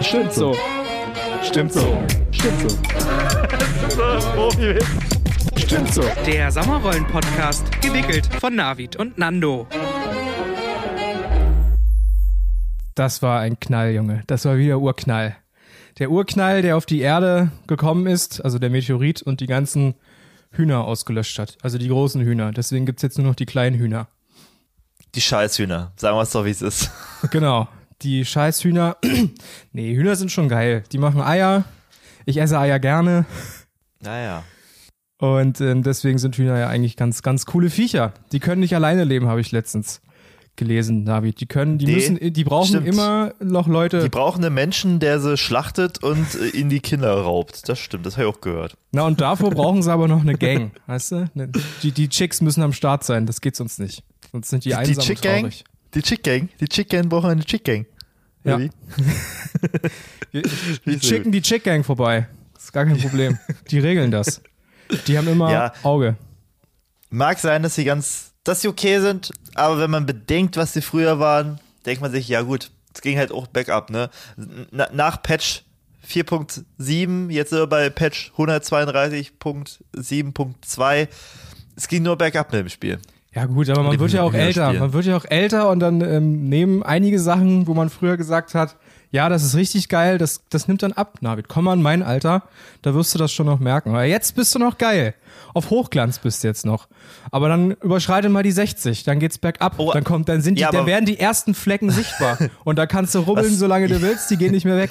Stimmt so. Stimmt so. Stimmt so. Stimmt so. Der Sommerrollen-Podcast, gewickelt von Navid und Nando. Das war ein Knall, Junge. Das war wieder Urknall. Der Urknall, der auf die Erde gekommen ist, also der Meteorit und die ganzen Hühner ausgelöscht hat. Also die großen Hühner. Deswegen gibt's jetzt nur noch die kleinen Hühner. Die Scheißhühner. Sagen wir es doch, wie es ist. Genau. Die Scheißhühner. nee, Hühner sind schon geil. Die machen Eier. Ich esse Eier gerne. Naja. Und ähm, deswegen sind Hühner ja eigentlich ganz, ganz coole Viecher. Die können nicht alleine leben, habe ich letztens gelesen, David. Die können, die Nee, müssen, die brauchen stimmt. immer noch Leute. Die brauchen einen Menschen, der sie schlachtet und äh, ihnen die Kinder raubt. Das stimmt, das habe ich auch gehört. Na, und davor brauchen sie aber noch eine Gang, weißt du? Ne- Die, die Chicks müssen am Start sein, das geht sonst nicht. Sonst sind die, Die einsam Chick und Gang? Die Chick Gang? Die Chick Gang brauchen eine Chick Gang. Ja. Wie? Die, die schicken die Chick Gang vorbei. Das ist gar kein Problem. Die regeln das. Die haben immer Ja. Auge. Mag sein, dass sie ganz, dass sie okay sind, aber wenn man bedenkt, was sie früher waren, denkt man sich, ja gut, es ging halt auch Backup, ne? Na, nach Patch 4.7, jetzt sind wir bei Patch 132.7.2. Es ging nur Backup mit dem Spiel. Ja gut, aber man wird ja auch älter. Hühnerspiel. Man wird ja auch älter und dann ähm, nehmen einige Sachen, wo man früher gesagt hat, ja, das ist richtig geil, das, das nimmt dann ab, Navid. Komm mal in mein Alter, da wirst du das schon noch merken. Aber jetzt bist du noch geil. Auf Hochglanz bist du jetzt noch. Aber dann überschreite mal die 60, dann geht's bergab. Oh, dann kommt, dann sind die, ja, dann werden die ersten Flecken sichtbar. und da kannst du rubbeln, Was- solange du willst, die gehen nicht mehr weg.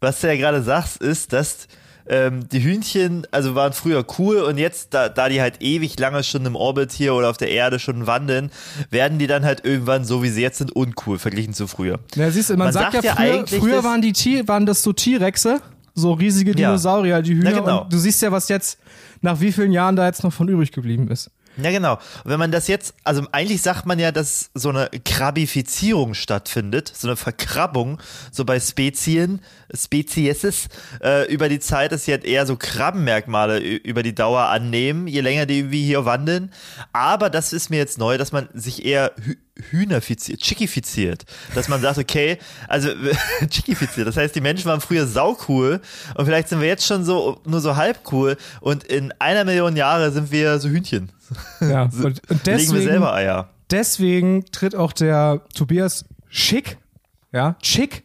Was du ja gerade sagst, ist, dass ähm, die Hühnchen, also waren früher cool und jetzt, da, da die halt ewig lange schon im Orbit hier oder auf der Erde schon wandeln, werden die dann halt irgendwann, so wie sie jetzt sind, uncool verglichen zu früher. Ja, siehst du, man, Man sagt, sagt ja ja früher, eigentlich, früher waren die T waren das so T-Rexe, so riesige Ja. Dinosaurier, die Hühner. Na, genau. Du siehst ja, was jetzt, nach wie vielen Jahren da jetzt noch von übrig geblieben ist. Ja, genau. Und wenn man das jetzt, also eigentlich sagt man ja, dass so eine Krabifizierung stattfindet, so eine Verkrabbung, so bei Spezien, Spezies, äh, über die Zeit, dass sie halt eher so Krabbenmerkmale über die Dauer annehmen, je länger die irgendwie hier wandeln. Aber das ist mir jetzt neu, dass man sich eher hühnerfiziert, chickifiziert. Dass man sagt, okay, also chickifiziert, das heißt, die Menschen waren früher saucool und vielleicht sind wir jetzt schon so, nur so halb cool und in einer Million Jahre sind wir so Hühnchen. Ja, und, und Legen wir deswegen, selber Eier. deswegen tritt auch der Tobias Schick, ja, Schick,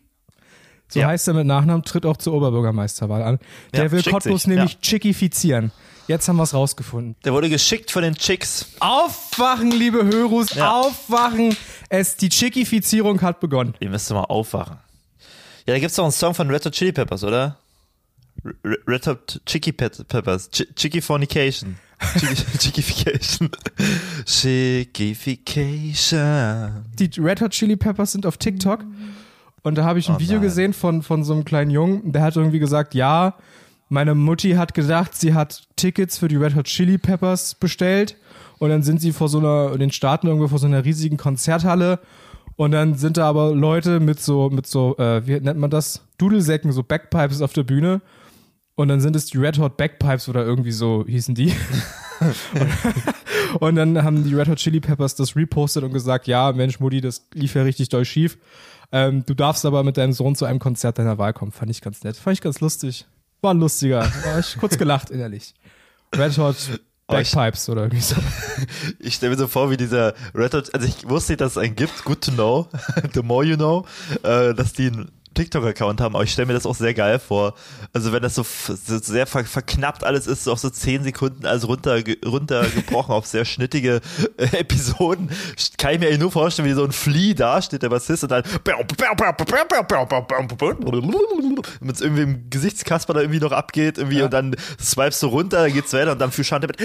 so Ja. heißt er mit Nachnamen, tritt auch zur Oberbürgermeisterwahl an. Der Ja, will Cottbus sich, nämlich ja. chickifizieren. Jetzt haben wir es rausgefunden. Der wurde geschickt von den Chicks. Aufwachen, liebe Hörus, Ja. aufwachen. Es, die Chickifizierung hat begonnen. Ihr müsst mal aufwachen. Ja, da gibt's doch einen Song von Red Hot Chili Peppers, oder? Red Hot Chicky Peppers. Ch Chickifornication. Chickification. Chickification. die Red Hot Chili Peppers sind auf TikTok und da habe ich ein Oh Video nein. gesehen von, von so einem kleinen Jungen, der hat irgendwie gesagt, ja, meine Mutti hat gedacht, sie hat Tickets für die Red Hot Chili Peppers bestellt und dann sind sie vor so einer, in den Staaten irgendwo vor so einer riesigen Konzerthalle und dann sind da aber Leute mit so, mit so, äh, wie nennt man das? Dudelsäcken, so Backpipes auf der Bühne und dann sind es die Red Hot Backpipes oder irgendwie so hießen die. Und dann haben die Red Hot Chili Peppers das repostet und gesagt, ja, Mensch, Mutti, das lief ja richtig doll schief. Ähm, du darfst aber mit deinem Sohn zu einem Konzert deiner Wahl kommen. Fand ich ganz nett. Fand ich ganz lustig. War ein lustiger. War ich kurz gelacht innerlich. Red Hot Oh, ich- Backpipes oder irgendwie so. Ich stelle mir so vor, wie dieser Red Hot, also ich wusste dass es einen gibt, good to know, the more you know, äh, dass die einen TikTok-Account haben, aber ich stelle mir das auch sehr geil vor. Also wenn das so, so sehr ver verknappt alles ist, so auf so 10 Sekunden alles runter, runtergebrochen auf sehr schnittige äh, Episoden, kann ich mir eigentlich nur vorstellen, wie so ein Flea da steht, der Bassist und dann mit irgendwie im Gesichtskasper da irgendwie noch abgeht irgendwie Ja. und dann swipest du runter, dann geht's weiter und dann Fushante mit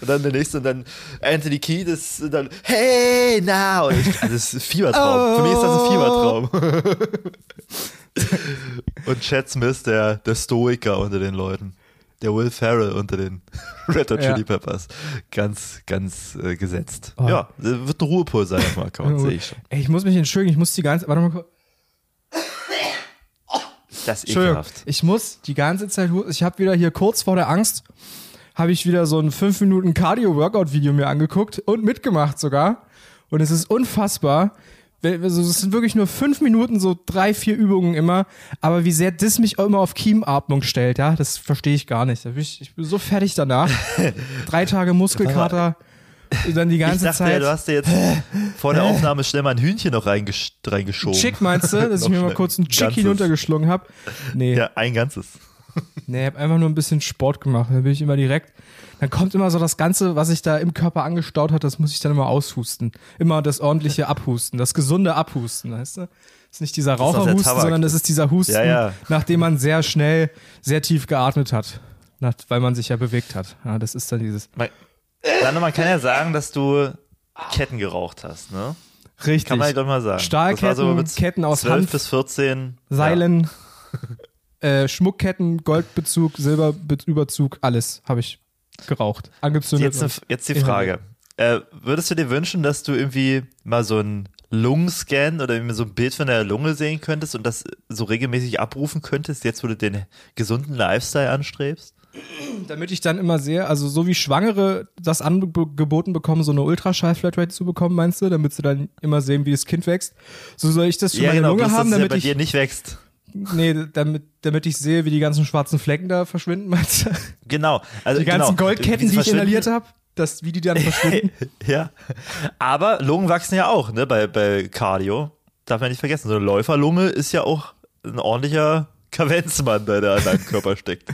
und dann der nächste und dann Anthony Kiedis und dann Hey now und ich, also das ist ein Fiebertraum. Für mich ist das ein Fiebertraum. und Chad Smith, der, der Stoiker unter den Leuten. Der Will Ferrell unter den Red Hot Ja. Chili Peppers. Ganz, ganz äh, gesetzt. Oh. Ja, wird ein Ruhepol sein auf dem Account, sehe ich schon. Ey, ich muss mich entschuldigen, ich muss die ganze, warte mal kurz. Das ist ekelhaft. ich muss die ganze Zeit, ich habe wieder hier kurz vor der Angst, habe ich wieder so ein 5 Minuten Cardio-Workout-Video mir angeguckt und mitgemacht sogar. Und es ist unfassbar, Also es sind wirklich nur fünf Minuten, so drei, vier Übungen immer. Aber wie sehr das mich auch immer auf Kiemenatmung stellt, ja, das verstehe ich gar nicht. Ich, ich bin so fertig danach. drei Tage Muskelkater. Dann die ganze ich dachte Zeit. ja, du hast dir jetzt vor der Aufnahme schnell mal ein Hühnchen noch reingesch reingeschoben. Chick meinst du, dass ich mir mal kurz einen Chick hinuntergeschlungen habe? Nee, Ja, ein ganzes. Nee, ich habe einfach nur ein bisschen Sport gemacht. Dann bin ich immer direkt. Dann kommt immer so das Ganze, was sich da im Körper angestaut hat, das muss ich dann immer aushusten. Immer das ordentliche Abhusten, das gesunde Abhusten, weißt du? Das ist nicht dieser Raucherhusten, Tabak. sondern das ist dieser Husten, Ja, ja. nachdem man sehr schnell, sehr tief geatmet hat. Nach, weil man sich ja bewegt hat. Ja, das ist dann dieses. Man, man kann ja sagen, dass du Ketten geraucht hast, ne? Richtig. Kann man ja doch mal sagen. Stahlketten, Das so mit Ketten aus 12 Hanf. bis 14. Seilen, äh, Schmuckketten, Goldbezug, Silberüberzug, alles habe ich geraucht. Ja. Angezündet. Jetzt, ne, jetzt die. Frage. Äh, würdest du dir wünschen, dass du irgendwie mal so einen Lungenscan oder so ein Bild von der Lunge sehen könntest und das so regelmäßig abrufen könntest, jetzt wo du den gesunden Lifestyle anstrebst? Damit ich dann immer sehe, also so wie Schwangere das angeboten bekommen, so eine Ultraschall-Flatrate zu bekommen, meinst du, damit sie dann immer sehen, wie das Kind wächst. So soll ich das für meine Lunge bloß, haben, dass es ja damit bei ich, dir nicht wächst. Nee, damit, damit ich sehe, wie die ganzen schwarzen Flecken da verschwinden, meinst du? Genau. Also Die ganzen genau. Goldketten, die ich inhaliert habe, wie die dann verschwinden. Ja. Aber Lungen wachsen ja auch, ne, bei, bei Cardio. Darf man nicht vergessen. So eine Läuferlunge ist ja auch ein ordentlicher Kavenzmann, der da in deinem Körper steckt.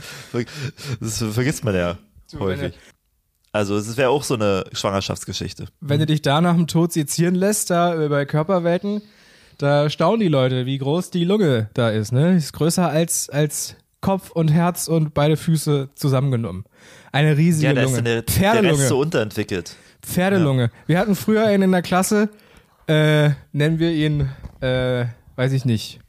Das vergisst man ja Du, häufig. Also es wäre auch so eine Schwangerschaftsgeschichte. wenn du dich da nach dem Tod sezieren lässt, da äh, bei Körperwelten, da staunen die Leute, wie groß die Lunge da ist. Ne? Ist größer als, als Kopf und Herz und beide Füße zusammengenommen. Eine riesige Ja, da ist Lunge. der, der Pferdelunge. Rest so unterentwickelt. Pferdelunge. Wir hatten früher einen in der Klasse, äh, nennen wir ihn, äh, weiß ich nicht,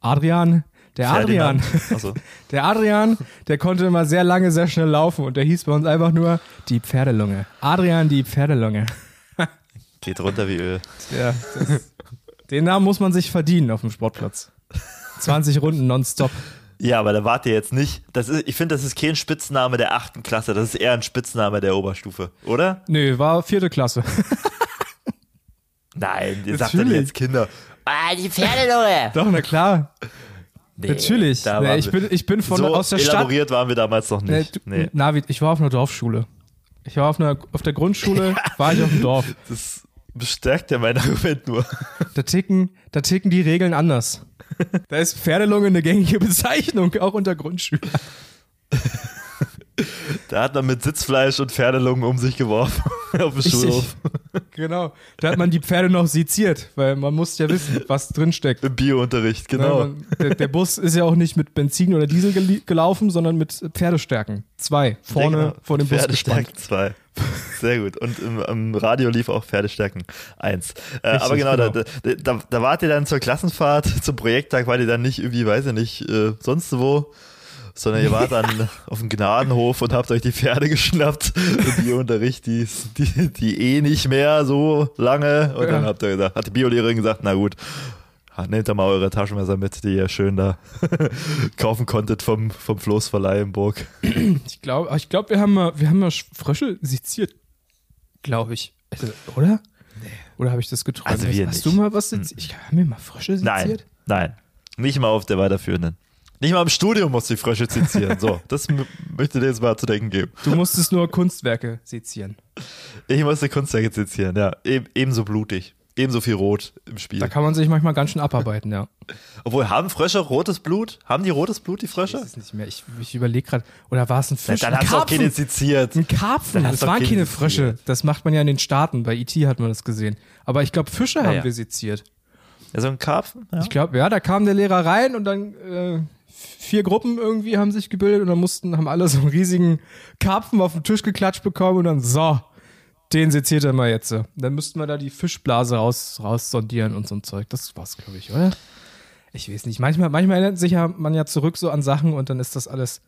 Adrian. Der Adrian. Also, Der Adrian, der konnte immer sehr lange, sehr schnell laufen und der hieß bei uns einfach nur die Pferdelunge. Adrian, die Pferdelunge. geht runter wie Öl. Ja, das, den Namen muss man sich verdienen auf dem Sportplatz. 20 Runden nonstop. Ja, aber da wart ihr jetzt nicht. Das ist, ich finde, das ist kein Spitzname der achten Klasse, das ist eher ein Spitzname der Oberstufe, oder? Nö, war vierte Klasse. Nein, ihr sagt dann jetzt Kinder. Ah, die Pferdelunge. Doch, na klar. Nee, Natürlich. da Nee, ich, bin, ich bin von so aus der Stadt. elaboriert waren wir damals noch Nee, nicht. du, Nee. Navid, ich war auf einer Dorfschule. Ich war auf, einer, auf der Grundschule, war ich auf dem Dorf. Das bestärkt ja mein Argument nur. Da ticken, da ticken die Regeln anders. Da ist Pferdelunge eine gängige Bezeichnung, auch unter Grundschülern. Da hat man mit Sitzfleisch und Pferdelungen um sich geworfen auf dem. Schulhof. Genau. Da hat man die Pferde noch seziert, weil man muss ja wissen, was drin steckt. Im Biounterricht, genau. Man- Der, der Bus ist ja auch nicht mit Benzin oder Diesel gel gelaufen, sondern mit Pferdestärken. Zwei. Vorne genau. vor dem Bus gespannt. Pferdestärken 2. Sehr gut. Und im, im Radio lief auch Pferdestärken 1. Äh, Richtig, aber genau, genau. Da, da, da, wart ihr dann zur Klassenfahrt, zum Projekttag, wart ihr dann nicht irgendwie, weiß ich nicht, äh, sonst wo, sondern ihr wart dann auf dem Gnadenhof und habt euch die Pferde geschnappt im Biounterricht, die, die, die eh nicht mehr so lange. Und dann Ja. habt ihr gesagt, hat die Biolehrerin gesagt, na gut, nehmt da mal eure Taschenmesser mit, die ihr schön da kaufen konntet vom, vom Floßverleih in Burg. Ich glaube, ich glaub, wir haben mal, wir haben mal Frösche seziert. Glaube ich. Also, oder? Oder habe ich das geträumt? Also wir Hast nicht. du mal was seziert? Ich habe mir mal Frösche Nein, seziert. nein. Nicht mal auf der weiterführenden. Nicht mal im Studium muss die Frösche sezieren. So, das möchte dir jetzt mal zu denken geben. Du musstest nur Kunstwerke sezieren. Ich musste Kunstwerke sezieren, ja. E ebenso blutig. Ebenso viel Rot im Spiel. Da kann man sich manchmal ganz schön abarbeiten, ja. Obwohl, haben Frösche rotes Blut? Haben die rotes Blut, die Ich Frösche? weiß es nicht mehr. Ich, ich überlege gerade. Oder war es ein Fisch? dann ein hast du auch Karpfen. keine seziert. Ein Karpfen. Dann Das waren keine. Frösche. Das macht man ja in den Staaten. Bei E.T. hat man das gesehen. Aber ich glaube, Fische haben ja. wir seziert. Ja, so ein Karpfen? Ja. Ich glaube, ja, da kam der Lehrer rein und dann äh, vier Gruppen irgendwie haben sich gebildet und dann mussten, haben alle so einen riesigen Karpfen auf den Tisch geklatscht bekommen und dann so, den seziert er mal jetzt. Dann müssten wir da die Fischblase raus, raussondieren und so ein Zeug. Das war's, glaube ich, oder? Ich weiß nicht. Manchmal, manchmal erinnert sich ja man ja zurück so an Sachen und dann ist das alles.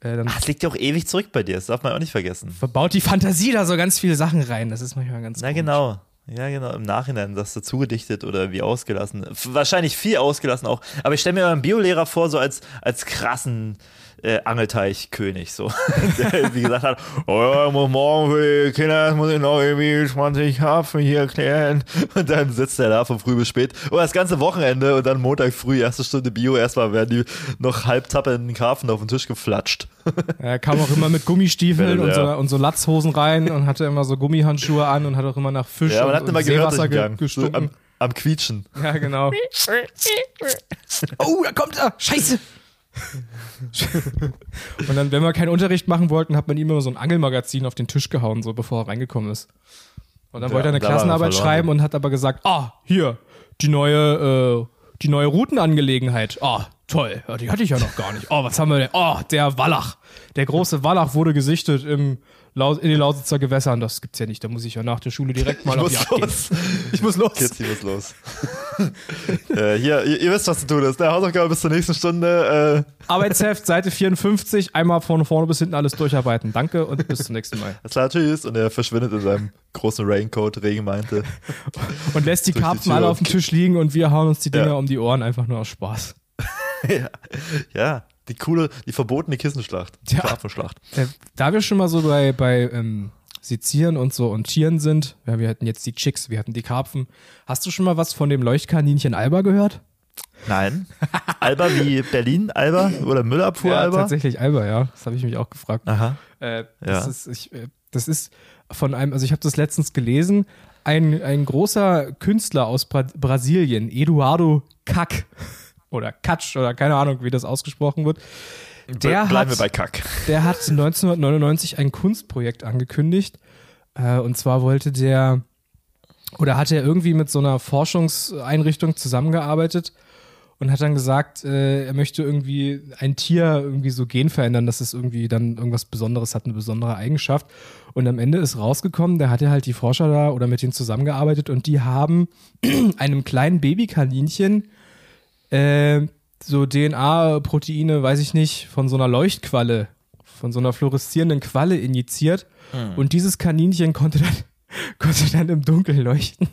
Äh, dann Ach, das liegt ja auch ewig zurück bei dir. Das darf man auch nicht vergessen. verbaut die Fantasie da so ganz viele Sachen rein. Das ist manchmal ganz Na komisch. genau. Ja, genau. Im Nachhinein das dazu gedichtet oder wie ausgelassen. Wahrscheinlich viel ausgelassen auch. Aber ich stelle mir meinen Biolehrer vor, so als, als krassen äh, Angelteichkönig, so. Der irgendwie gesagt hat, oh ja, muss morgen für die Kinder muss ich noch irgendwie 20 Hafen hier klären. Und dann sitzt er da von früh bis spät. Und das ganze Wochenende und dann Montag früh, erste Stunde Bio, erstmal werden die noch halb tappenden Karpfen auf den Tisch geflatscht. Er kam auch immer mit Gummistiefeln Ja, und, so, ja. und so Latzhosen rein und hatte immer so Gummihandschuhe an und hat auch immer nach Fisch Ja, man und, hat und immer gehört, Seewasser durch den ge Gang. So gestunken. am, am Quietschen. Ja, genau. oh, da kommt er! Scheiße! und dann, wenn wir keinen Unterricht machen wollten, hat man ihm immer so ein Angelmagazin auf den Tisch gehauen, so bevor er reingekommen ist. Und dann Ja, wollte er eine Klassenarbeit schreiben und hat aber gesagt, ah, hier, die neue, äh, die neue Routenangelegenheit. Ah, toll, ja, die hatte ich ja noch gar nicht. Oh, was haben wir denn? Oh, der Wallach. Der große Wallach wurde gesichtet im in den Lausitzer Gewässern. Das gibt's ja nicht. Da muss ich ja nach der Schule direkt mal Ich auf Jagd gehen. los. Ich muss los. Jetzt hier muss los. äh, hier, ihr, ihr wisst, was zu tun ist. Der Hausaufgabe bis zur nächsten Stunde. Äh, Arbeitsheft, Seite 54, einmal von vorne bis hinten alles durcharbeiten. Danke und bis zum nächsten Mal. alles klar, tschüss. Und er verschwindet in seinem großen Raincoat, Regenmantel. Und lässt die Karpfen alle auf dem Tisch liegen und wir hauen uns die Dinger Ja. um die Ohren einfach nur aus Spaß. ja. ja, die coole, die verbotene Kissenschlacht. Die Ja. Karpfenschlacht. Äh, Da wir schon mal so bei, bei ähm, Sezieren und so und Tieren sind, ja, wir hatten jetzt die Chicks, wir hatten die Karpfen. Hast du schon mal was von dem Leuchtkaninchen Alba gehört? Nein. Alba wie Berlin, Alba oder Müllabfuhr, Alba? tatsächlich Alba, ja. Das habe ich mich auch gefragt. Aha. Äh, das, Ja. ist, ich, äh, das ist von einem, also ich habe das letztens gelesen, ein, ein großer Künstler aus Bra Brasilien, Eduardo Kack oder Katsch oder keine Ahnung, wie das ausgesprochen wird. Der Bleiben hat, wir bei Kack. der hat 1999 ein Kunstprojekt angekündigt. Äh, und zwar wollte der, oder hat er irgendwie mit so einer Forschungseinrichtung zusammengearbeitet und hat dann gesagt, äh, er möchte irgendwie ein Tier irgendwie so gen verändern, dass es irgendwie dann irgendwas Besonderes hat, eine besondere Eigenschaft. Und am Ende ist rausgekommen, da hat er halt die Forscher da oder mit denen zusammengearbeitet und die haben einem kleinen Babykaninchen äh, so DNA-Proteine, weiß ich nicht, von so einer Leuchtqualle, von so einer fluoreszierenden Qualle injiziert. Und dieses Kaninchen konnte dann, konnte dann im Dunkeln leuchten.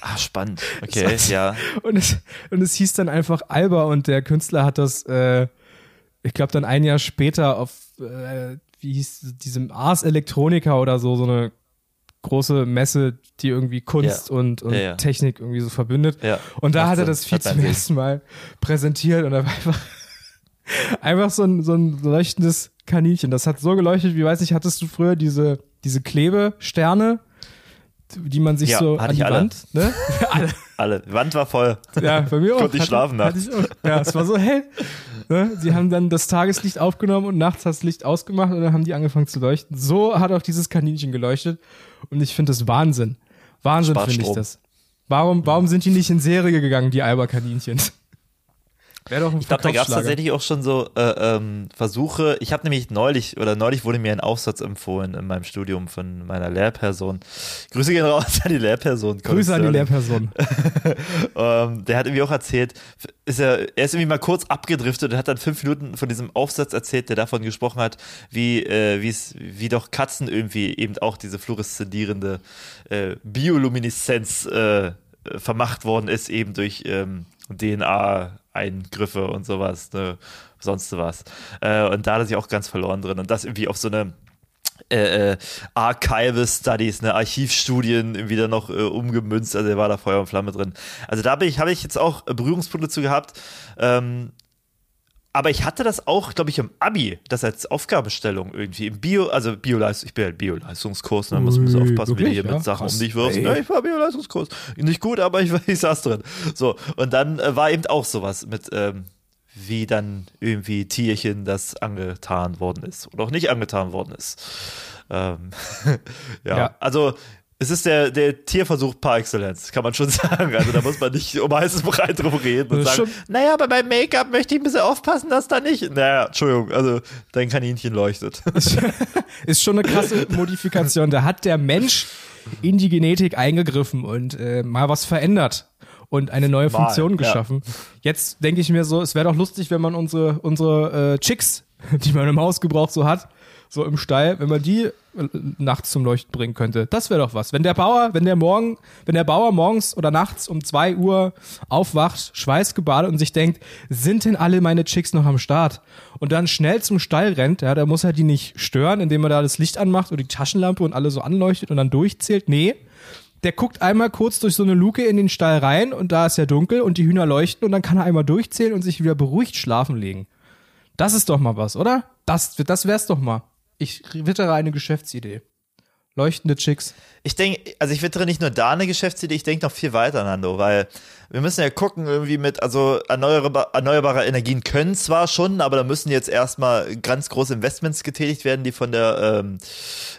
Ah, spannend. Okay, ja. Und es, und es hieß dann einfach Alba und der Künstler hat das, äh, ich glaube, dann ein Jahr später auf, äh, wie hieß diesem Ars Electronica oder so, so eine große Messe, die irgendwie Kunst Ja. und, und Ja, ja. Technik irgendwie so verbindet. Ja. Und da Macht hat er das Vieh Hat zum ersten Mal präsentiert und da war einfach, einfach so ein, so ein leuchtendes Kaninchen. Das hat so geleuchtet, wie weiß ich, hattest du früher diese, diese Klebesterne, die man sich Ja, so an die alle. Wand, ne? alle. Alle. Die Wand war voll. Ja, bei mir auch. Konnte ich schlafen nachts. Ja, es war so hell. Ne? Sie haben dann das Tageslicht aufgenommen und nachts das Licht ausgemacht und dann haben die angefangen zu leuchten. So hat auch dieses Kaninchen geleuchtet und ich finde das Wahnsinn. Wahnsinn finde ich das. Warum, warum sind die nicht in Serie gegangen, die Alba-Kaninchen? Ich glaube, da gab es tatsächlich auch schon so äh, ähm, Versuche. Ich habe nämlich neulich, oder neulich wurde mir ein Aufsatz empfohlen in meinem Studium von meiner Lehrperson. Grüße gehen raus an die Lehrperson. Grüße an die. Lehrperson. ähm, der hat irgendwie auch erzählt, ist er, er ist irgendwie mal kurz abgedriftet und hat dann fünf Minuten von diesem Aufsatz erzählt, der davon gesprochen hat, wie, äh, wie es, wie doch Katzen irgendwie eben auch diese fluoreszierende äh, Biolumineszenz äh, vermacht worden ist, eben durch ähm, DNA-Eingriffe und sowas, ne, sonst was. Äh, und da hat er sich auch ganz verloren drin. Und das irgendwie auf so eine äh, äh, Archival Studies, ne, Archivstudien irgendwie dann noch äh, umgemünzt, also er war da Feuer und Flamme drin. Also da bin ich, habe ich jetzt auch Berührungspunkte zu gehabt. Ähm, aber ich hatte das auch, glaube ich, im Abi, das als Aufgabenstellung irgendwie im Bio, also Bioleistung, ich bin ja Bioleistungskurs, da muss man aufpassen, wie du hier mit Ja, Sachen krass. um dich wirfst. Ja, ich war Bioleistungskurs. Nicht gut, aber ich, ich saß drin. So, und dann äh, war eben auch sowas mit, ähm, wie dann irgendwie Tierchen das angetan worden ist oder auch nicht angetan worden ist. Ähm, ja. Ja. also es ist der, der Tierversuch par excellence, kann man schon sagen. Also da muss man nicht um heißes Brei drum reden und sagen, naja, aber beim Make-up möchte ich ein bisschen aufpassen, dass da nicht. Naja, Entschuldigung, also dein Kaninchen leuchtet. Ist schon eine krasse Modifikation. Da hat der Mensch in die Genetik eingegriffen und äh, mal was verändert und eine neue Mal, Funktion ja. geschaffen. Jetzt denke ich mir so, es wäre doch lustig, wenn man unsere, unsere äh, Chicks, die man im Haus gebraucht so hat, so im Stall, wenn man die nachts zum Leuchten bringen könnte. Das wäre doch was. Wenn der Bauer, wenn der morgen, wenn der Bauer morgens oder nachts um zwei Uhr aufwacht, schweißgebadet und sich denkt, sind denn alle meine Chicks noch am Start? Und dann schnell zum Stall rennt, ja, da muss er die nicht stören, indem er da das Licht anmacht und die Taschenlampe und alle so anleuchtet und dann durchzählt. Nee. Der guckt einmal kurz durch so eine Luke in den Stall rein und da ist ja dunkel und die Hühner leuchten und dann kann er einmal durchzählen und sich wieder beruhigt schlafen legen. Das ist doch mal was, oder? Das, das wär's doch mal. Ich wittere eine Geschäftsidee. Leuchtende Chicks. Ich denke, also ich wittere nicht nur da eine Geschäftsidee, ich denke noch viel weiter, Nando, weil wir müssen ja gucken, irgendwie mit, also erneuerbare, erneuerbare Energien können zwar schon, aber da müssen jetzt erstmal ganz große Investments getätigt werden, die von der, ähm,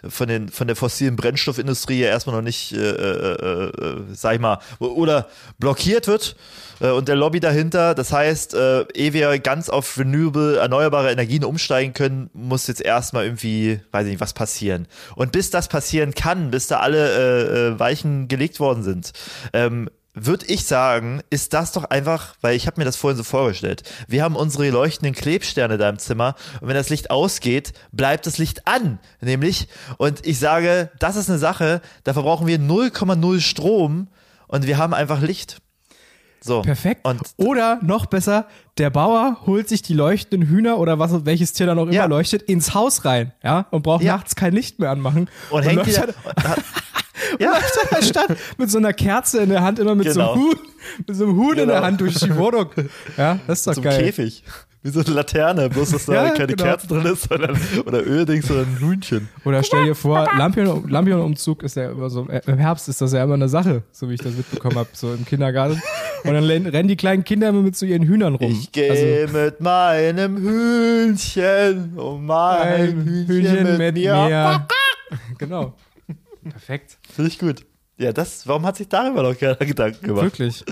von den, von der fossilen Brennstoffindustrie ja erstmal noch nicht, äh, äh, äh, sag ich mal, oder blockiert wird äh, und der Lobby dahinter. Das heißt, äh, ehe wir ganz auf renewable, erneuerbare Energien umsteigen können, muss jetzt erstmal irgendwie, weiß ich nicht, was passieren. Und bis das passieren kann, bis da alle äh, äh, Weichen gelegt worden sind, ähm, würde ich sagen, ist das doch einfach, weil ich habe mir das vorhin so vorgestellt. Wir haben unsere leuchtenden Klebsterne da im Zimmer und wenn das Licht ausgeht, bleibt das Licht an, nämlich. Und ich sage, das ist eine Sache, da verbrauchen wir 0,0 Strom und wir haben einfach Licht. So. Perfekt. Und Oder noch besser, der Bauer holt sich die leuchtenden Hühner oder was, welches Tier dann auch immer Ja. leuchtet, ins Haus rein, ja, und braucht Ja. nachts kein Licht mehr anmachen. und hängt läuft wieder, und ja, läuft in der Stadt mit so einer Kerze in der Hand, immer mit, Genau. so, einem Huhn, mit so einem Huhn in Genau. der Hand durch die Wohnung. Ja, das ist doch zum geil. Käfig. Wie so eine Laterne, bloß dass da Ja, keine genau. Kerze drin ist, sondern, oder Öldings, sondern ein Hühnchen. Oder stell dir vor, Lampion, Lampion-Umzug ist ja immer so, äh, im Herbst ist das ja immer eine Sache, so wie ich das mitbekommen habe, so im Kindergarten. Und dann rennen die kleinen Kinder immer mit so ihren Hühnern rum. Ich gehe Also, mit meinem Hühnchen und mein ein Hühnchen, Hühnchen mit, mit mir. mir. Genau. Perfekt. Finde ich gut. Ja, das, warum hat sich darüber noch keiner Gedanken gemacht? Wirklich.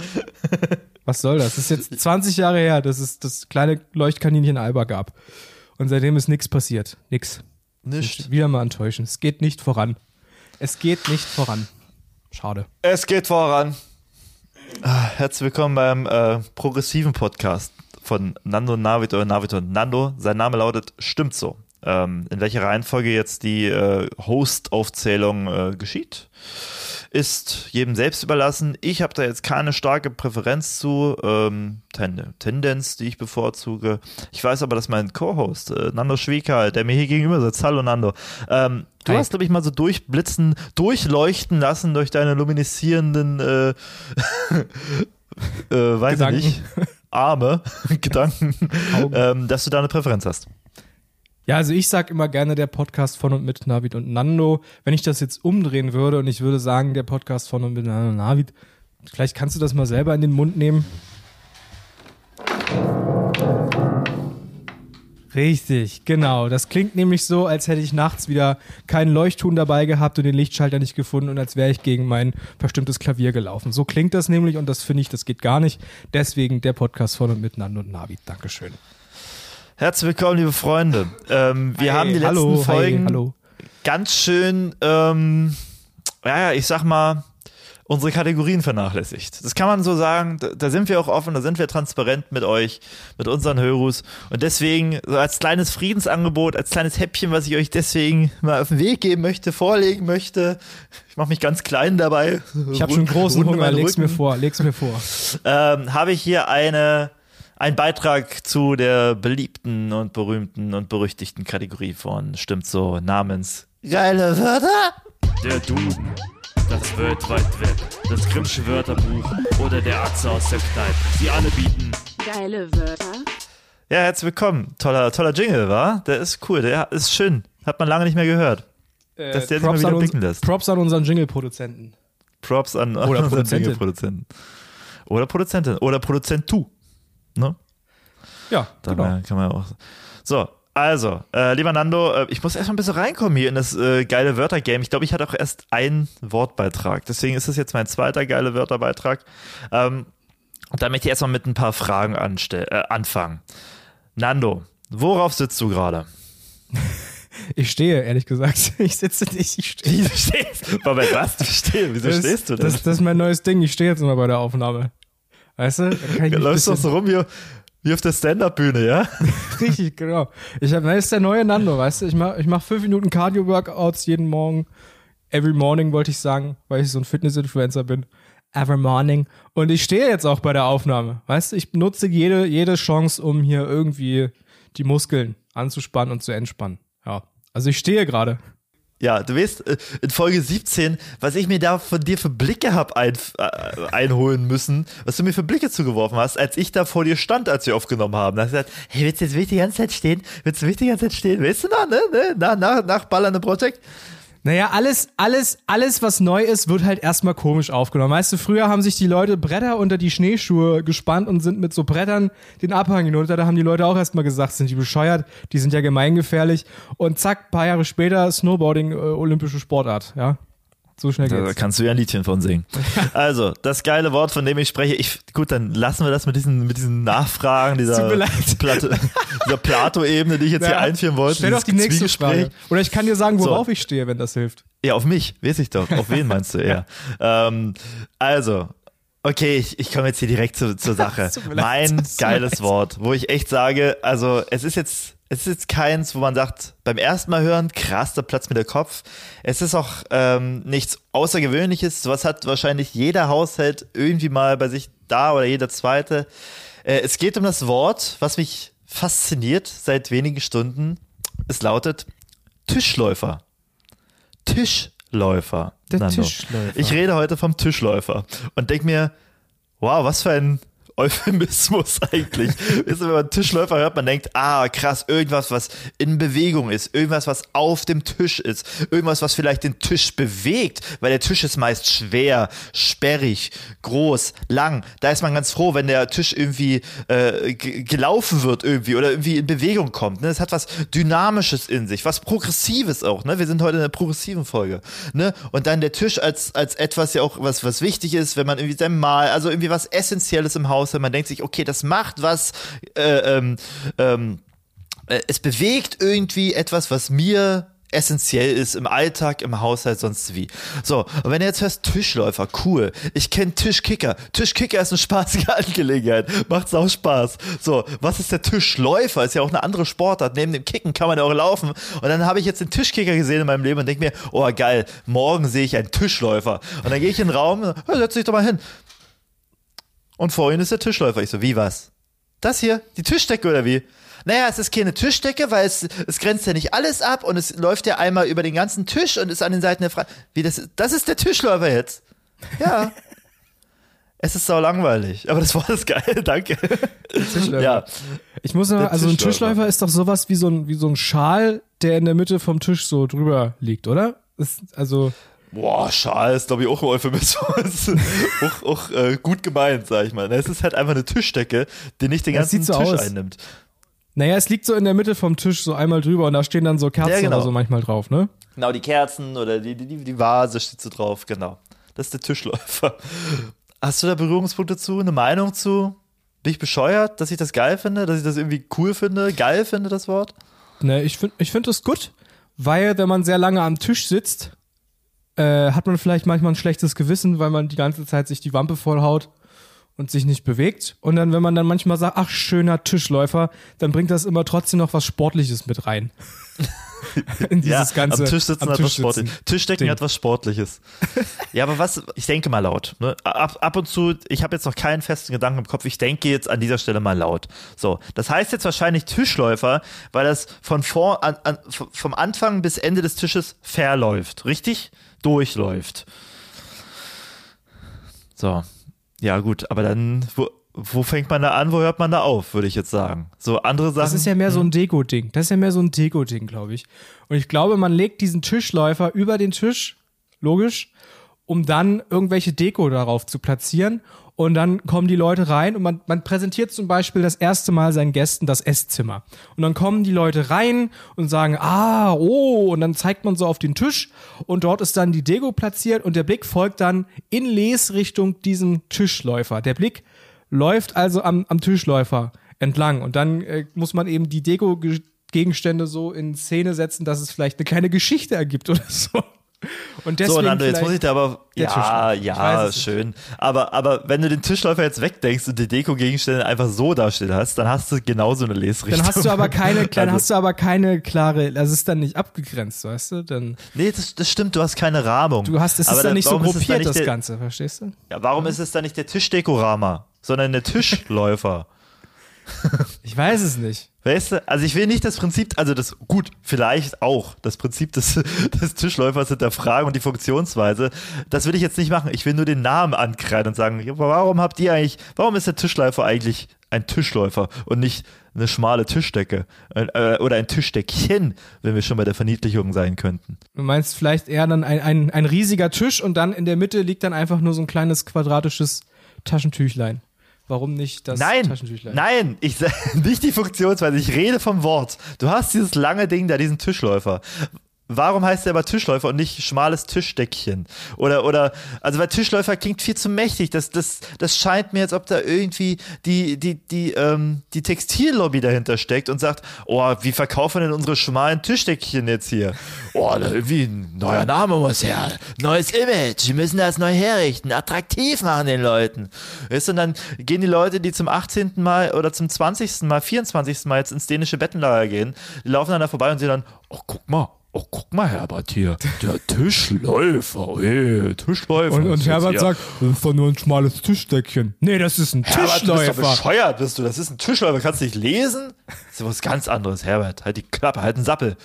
Was soll das? Das ist jetzt 20 Jahre her, dass es das kleine Leuchtkaninchen Alba gab. Und seitdem ist nichts passiert. Nix. Nicht. Wieder mal enttäuschend. Es geht nicht voran. Es geht nicht voran. Schade. Es geht voran. Ah, Herzlich willkommen beim äh, progressiven Podcast von Nando Navid oder Navid und Nando. Sein Name lautet Stimmt so. Ähm, in welcher Reihenfolge jetzt die äh, Host-Aufzählung äh, geschieht, ist jedem selbst überlassen. Ich habe da jetzt keine starke Präferenz zu, ähm, Ten Tendenz, die ich bevorzuge. Ich weiß aber, dass mein Co-Host, äh, Nando Schwekal, der mir hier gegenüber sitzt, hallo Nando, ähm, du Hi. hast, glaube ich, mal so durchblitzen, durchleuchten lassen durch deine luminisierenden, äh, äh, weiß Gedanken. ich nicht, Arme, Gedanken, ähm, dass du da eine Präferenz hast. Ja, also ich sag immer gerne der Podcast von und mit Navid und Nando. Wenn ich das jetzt umdrehen würde und ich würde sagen, der Podcast von und mit Nando und Navid, vielleicht kannst du das mal selber in den Mund nehmen. Richtig, genau. Das klingt nämlich so, als hätte ich nachts wieder keinen Leuchtturm dabei gehabt und den Lichtschalter nicht gefunden und als wäre ich gegen mein bestimmtes Klavier gelaufen. So klingt das nämlich und das finde ich, das geht gar nicht. Deswegen der Podcast von und mit Nando und Navid. Dankeschön. Herzlich willkommen, liebe Freunde. Ähm, wir haben die letzten hallo, Folgen Hi, ganz schön, ähm, ja, ich sag mal, unsere Kategorien vernachlässigt. Das kann man so sagen. Da, da sind wir auch offen, da sind wir transparent mit euch, mit unseren Hörus. Und deswegen, so als kleines Friedensangebot, als kleines Häppchen, was ich euch deswegen mal auf den Weg geben möchte, vorlegen möchte. Ich mache mich ganz klein dabei. Ich habe schon großen Hunger, leg's mir vor, leg's mir vor. ähm, habe ich hier eine, einen Beitrag zu der beliebten und berühmten und berüchtigten Kategorie von Stimmt so namens Geile Wörter. Der Duden, das World Wide Web, das Grimmsche Wörterbuch oder der Atze aus der Kneipe. Sie alle bieten Geile Wörter. Ja, herzlich willkommen. Toller, toller Jingle, war? Der ist cool, der ist schön. Hat man lange nicht mehr gehört. Dass der sich mal wieder blicken lässt. Props an unseren Jingle-Produzenten. Props an, an Oder unseren Produzentin. Jingle-Produzenten. Oder Produzentin. Oder Produzentu. Ne? Ja, Da genau. kann man auch. So, also, äh, lieber Nando, äh, ich muss erstmal ein bisschen reinkommen hier in das äh, geile Wörter-Game. Ich glaube, ich hatte auch erst einen Wortbeitrag. Deswegen ist das jetzt mein zweiter geile Wörterbeitrag. Ähm, und da möchte ich erstmal mit ein paar Fragen äh, anfangen. Nando, worauf sitzt du gerade? Ich stehe, ehrlich gesagt. Ich sitze nicht, ich stehe. Wie du stehst? Moment, was? Du stehst? Wieso Das- stehst du denn? Das, das ist mein neues Ding. Ich stehe jetzt immer bei der Aufnahme. Weißt du? Da kann ich Du läufst doch so rum wie, Wie auf der Stand-Up-Bühne, ja? Richtig, genau. Ich hab, das ist der neue Nando, weißt du? Ich mach, ich mach fünf Minuten Cardio-Workouts jeden Morgen. Every morning wollte ich sagen, weil ich so ein Fitness-Influencer bin. Every morning. Und ich stehe jetzt auch bei der Aufnahme. Weißt du, ich nutze jede, jede Chance, um hier irgendwie die Muskeln anzuspannen und zu entspannen. Ja. Also ich stehe gerade. Ja, du weißt, äh, in Folge 17, was ich mir da von dir für Blicke hab ein, äh, einholen müssen, was du mir für Blicke zugeworfen hast, als ich da vor dir stand, als wir aufgenommen haben. Da hast du gesagt, hey, willst du jetzt wirklich die ganze Zeit stehen? Willst du wirklich die ganze Zeit stehen? Willst du noch, ne? ne? Nach, nach, nach Ballernde Project? Naja, alles, alles, alles, was neu ist, wird halt erstmal komisch aufgenommen. Weißt du, früher haben sich die Leute Bretter unter die Schneeschuhe gespannt und sind mit so Brettern den Abhang hinunter. Da haben die Leute auch erstmal gesagt, sind die bescheuert, die sind ja gemeingefährlich. Und zack, paar Jahre später Snowboarding, äh, olympische Sportart, ja. So schnell Da geht's. kannst du ja ein Liedchen von singen. Also, das geile Wort, von dem ich spreche, ich, gut, dann lassen wir das mit diesen, mit diesen Nachfragen, dieser. Plato, dieser Plato-Ebene, die ich jetzt hier einführen wollte. Stell doch die nächste. Frage. Oder ich kann dir sagen, worauf So. ich stehe, wenn das hilft. Ja, auf mich, weiß ich doch. Auf wen meinst du eher? ähm, also, okay, ich, ich komme jetzt hier direkt zu, zur Sache. Mein geiles. Wort, wo ich echt sage, also es ist jetzt, es ist jetzt keins, wo man sagt, beim ersten Mal hören, krass, da platzt mir der Kopf. Es ist auch ähm, nichts Außergewöhnliches. Sowas hat wahrscheinlich jeder Haushalt irgendwie mal bei sich da oder jeder zweite. Äh, es geht um das Wort, was mich fasziniert seit wenigen Stunden. Es lautet Tischläufer. Tischläufer. Der Nando. Tischläufer. Ich rede heute vom Tischläufer und denke mir, wow, was für ein Euphemismus eigentlich. Ihr, wenn man Tischläufer hört, man denkt, ah, krass, irgendwas, was in Bewegung ist, irgendwas, was auf dem Tisch ist, irgendwas, was vielleicht den Tisch bewegt, weil der Tisch ist meist schwer, sperrig, groß, lang. Da ist man ganz froh, wenn der Tisch irgendwie äh, gelaufen wird irgendwie oder irgendwie in Bewegung kommt. Ne? Es hat was Dynamisches in sich, was Progressives auch. Ne? Wir sind heute in einer progressiven Folge. Ne? Und dann der Tisch als, als etwas ja auch, was, was wichtig ist, wenn man irgendwie sein Mahl, also irgendwie was Essentielles im Haus hat. Man denkt sich, okay, das macht was, äh, ähm, ähm, äh, es bewegt irgendwie etwas, was mir essentiell ist im Alltag, im Haushalt, sonst wie. So, und wenn du jetzt hörst Tischläufer, cool. Ich kenne Tischkicker. Tischkicker ist eine spaßige Angelegenheit. Macht auch Spaß. So, was ist der Tischläufer? Ist ja auch eine andere Sportart. Neben dem Kicken kann man ja auch laufen. Und dann habe ich jetzt den Tischkicker gesehen in meinem Leben und denke mir, oh geil, morgen sehe ich einen Tischläufer. Und dann gehe ich in den Raum, ja, setz dich doch mal hin. Und vor ihnen ist der Tischläufer. Ich so, wie was? Das hier? Die Tischdecke oder wie? Naja, es ist keine Tischdecke, weil es, es grenzt ja nicht alles ab und es läuft ja einmal über den ganzen Tisch und ist an den Seiten der Frage. Wie das, das ist der Tischläufer jetzt? Ja. es ist sau langweilig, aber das Wort ist geil, danke. Tischläufer. Ja, Ich muss Der also ein Tischläufer. Ist doch sowas wie so ein, wie so ein Schal, der in der Mitte vom Tisch so drüber liegt, oder? Ist, also, Boah, Schal ist, glaube ich, auch ein Euphemismus. auch auch äh, gut gemeint, sag ich mal. Es ist halt einfach eine Tischdecke, die nicht den ganzen so Tisch aus. einnimmt. naja, es liegt so in der Mitte vom Tisch so einmal drüber und da stehen dann so Kerzen Ja, genau. oder so manchmal drauf, ne? Genau, die Kerzen oder die, die, die Vase steht so drauf, genau. Das ist der Tischläufer. Hast du da Berührungspunkte zu, eine Meinung zu? Bin ich bescheuert, dass ich das geil finde, dass ich das irgendwie cool finde, geil finde, das Wort? Ne, ich finde ich find das gut, weil wenn man sehr lange am Tisch sitzt, äh, hat man vielleicht manchmal ein schlechtes Gewissen, weil man die ganze Zeit sich die Wampe vollhaut und sich nicht bewegt. Und dann, wenn man dann manchmal sagt, ach, schöner Tischläufer, dann bringt das immer trotzdem noch was Sportliches mit rein. In dieses ganze am Tisch sitzen am hat Tisch was Sportliches. Tischdecken Ding. hat was Sportliches. ja, aber was, ich denke mal laut. Ne? Ab, ab und zu, ich habe jetzt noch keinen festen Gedanken im Kopf, ich denke jetzt an dieser Stelle mal laut. So, das heißt jetzt wahrscheinlich Tischläufer, weil das von vor, an, an, vom Anfang bis Ende des Tisches verläuft, richtig? Durchläuft. So, ja gut, aber dann, wo, wo fängt man da an, wo hört man da auf, würde ich jetzt sagen. So andere Sachen. Das ist ja mehr so Hm. ein Deko-Ding. Das ist ja mehr so ein Deko-Ding, glaube ich. Und ich glaube, man legt diesen Tischläufer über den Tisch, logisch, um dann irgendwelche Deko darauf zu platzieren. Und dann kommen die Leute rein und man, man präsentiert zum Beispiel das erste Mal seinen Gästen das Esszimmer. Und dann kommen die Leute rein und sagen, ah, oh, und dann zeigt man so auf den Tisch und dort ist dann die Deko platziert und der Blick folgt dann in Lesrichtung diesem Tischläufer. Der Blick läuft also am, am Tischläufer entlang und dann äh, muss man eben die Deko-Gegenstände so in Szene setzen, dass es vielleicht eine kleine Geschichte ergibt oder so. Und deswegen So, Nando, jetzt muss ich da aber. Ja, ja, nicht. schön. Aber, aber wenn du den Tischläufer jetzt wegdenkst und die Deko-Gegenstände einfach so dastehen hast, dann hast du genauso eine Lesrichtung. Dann hast du aber keine, dann Also- hast du aber keine klare, also es ist dann nicht abgegrenzt, weißt du? Dann, Nee, das, das stimmt, du hast keine Rahmung. du hast, es Aber ist dann nicht so gruppiert, nicht das der, Ganze, verstehst du? Ja, warum ist es dann nicht der Tischdekorama, sondern der Tischläufer? Ich weiß es nicht. Weißt du, also ich will nicht das Prinzip, also das, gut, vielleicht auch, das Prinzip des, des Tischläufers hinterfragen und die Funktionsweise, das will ich jetzt nicht machen. Ich will nur den Namen ankreiden und sagen, warum habt ihr eigentlich, warum ist der Tischläufer eigentlich ein Tischläufer und nicht eine schmale Tischdecke äh, oder ein Tischdeckchen, wenn wir schon bei der Verniedlichung sein könnten. Du meinst vielleicht eher dann ein, ein, ein riesiger Tisch und dann in der Mitte liegt dann einfach nur so ein kleines quadratisches Taschentüchlein. Warum nicht das Nein, Taschentüchlein? nein, ich nicht die Funktionsweise, ich rede vom Wort. Du hast dieses lange Ding da, diesen Tischläufer. Warum heißt der aber Tischläufer und nicht schmales Tischdeckchen? Oder, oder, also weil Tischläufer klingt viel zu mächtig. Das, das, das scheint mir, als ob da irgendwie die, die, die, ähm, die Textillobby dahinter steckt und sagt, oh, wie verkaufen denn unsere schmalen Tischdeckchen jetzt hier? Oh, irgendwie ein neuer Name muss her. Neues Image. Wir müssen das neu herrichten. Attraktiv machen den Leuten. Weißt du, und dann gehen die Leute, die zum 18. Mal oder zum 20. Mal, 24. Mal jetzt ins dänische Bettenlager gehen, die laufen dann da vorbei und sehen dann, oh, guck mal, oh, guck mal, Herbert hier, der Tischläufer, hey, Tischläufer. Und, und Herbert sagt, das ist doch nur ein schmales Tischdeckchen. Nee, das ist ein Herbert, du bist doch Tischläufer. bescheuert, bist du, das ist ein Tischläufer, kannst du nicht lesen? Das ist was ganz anderes, Herbert, halt die Klappe, halt einen Sappel.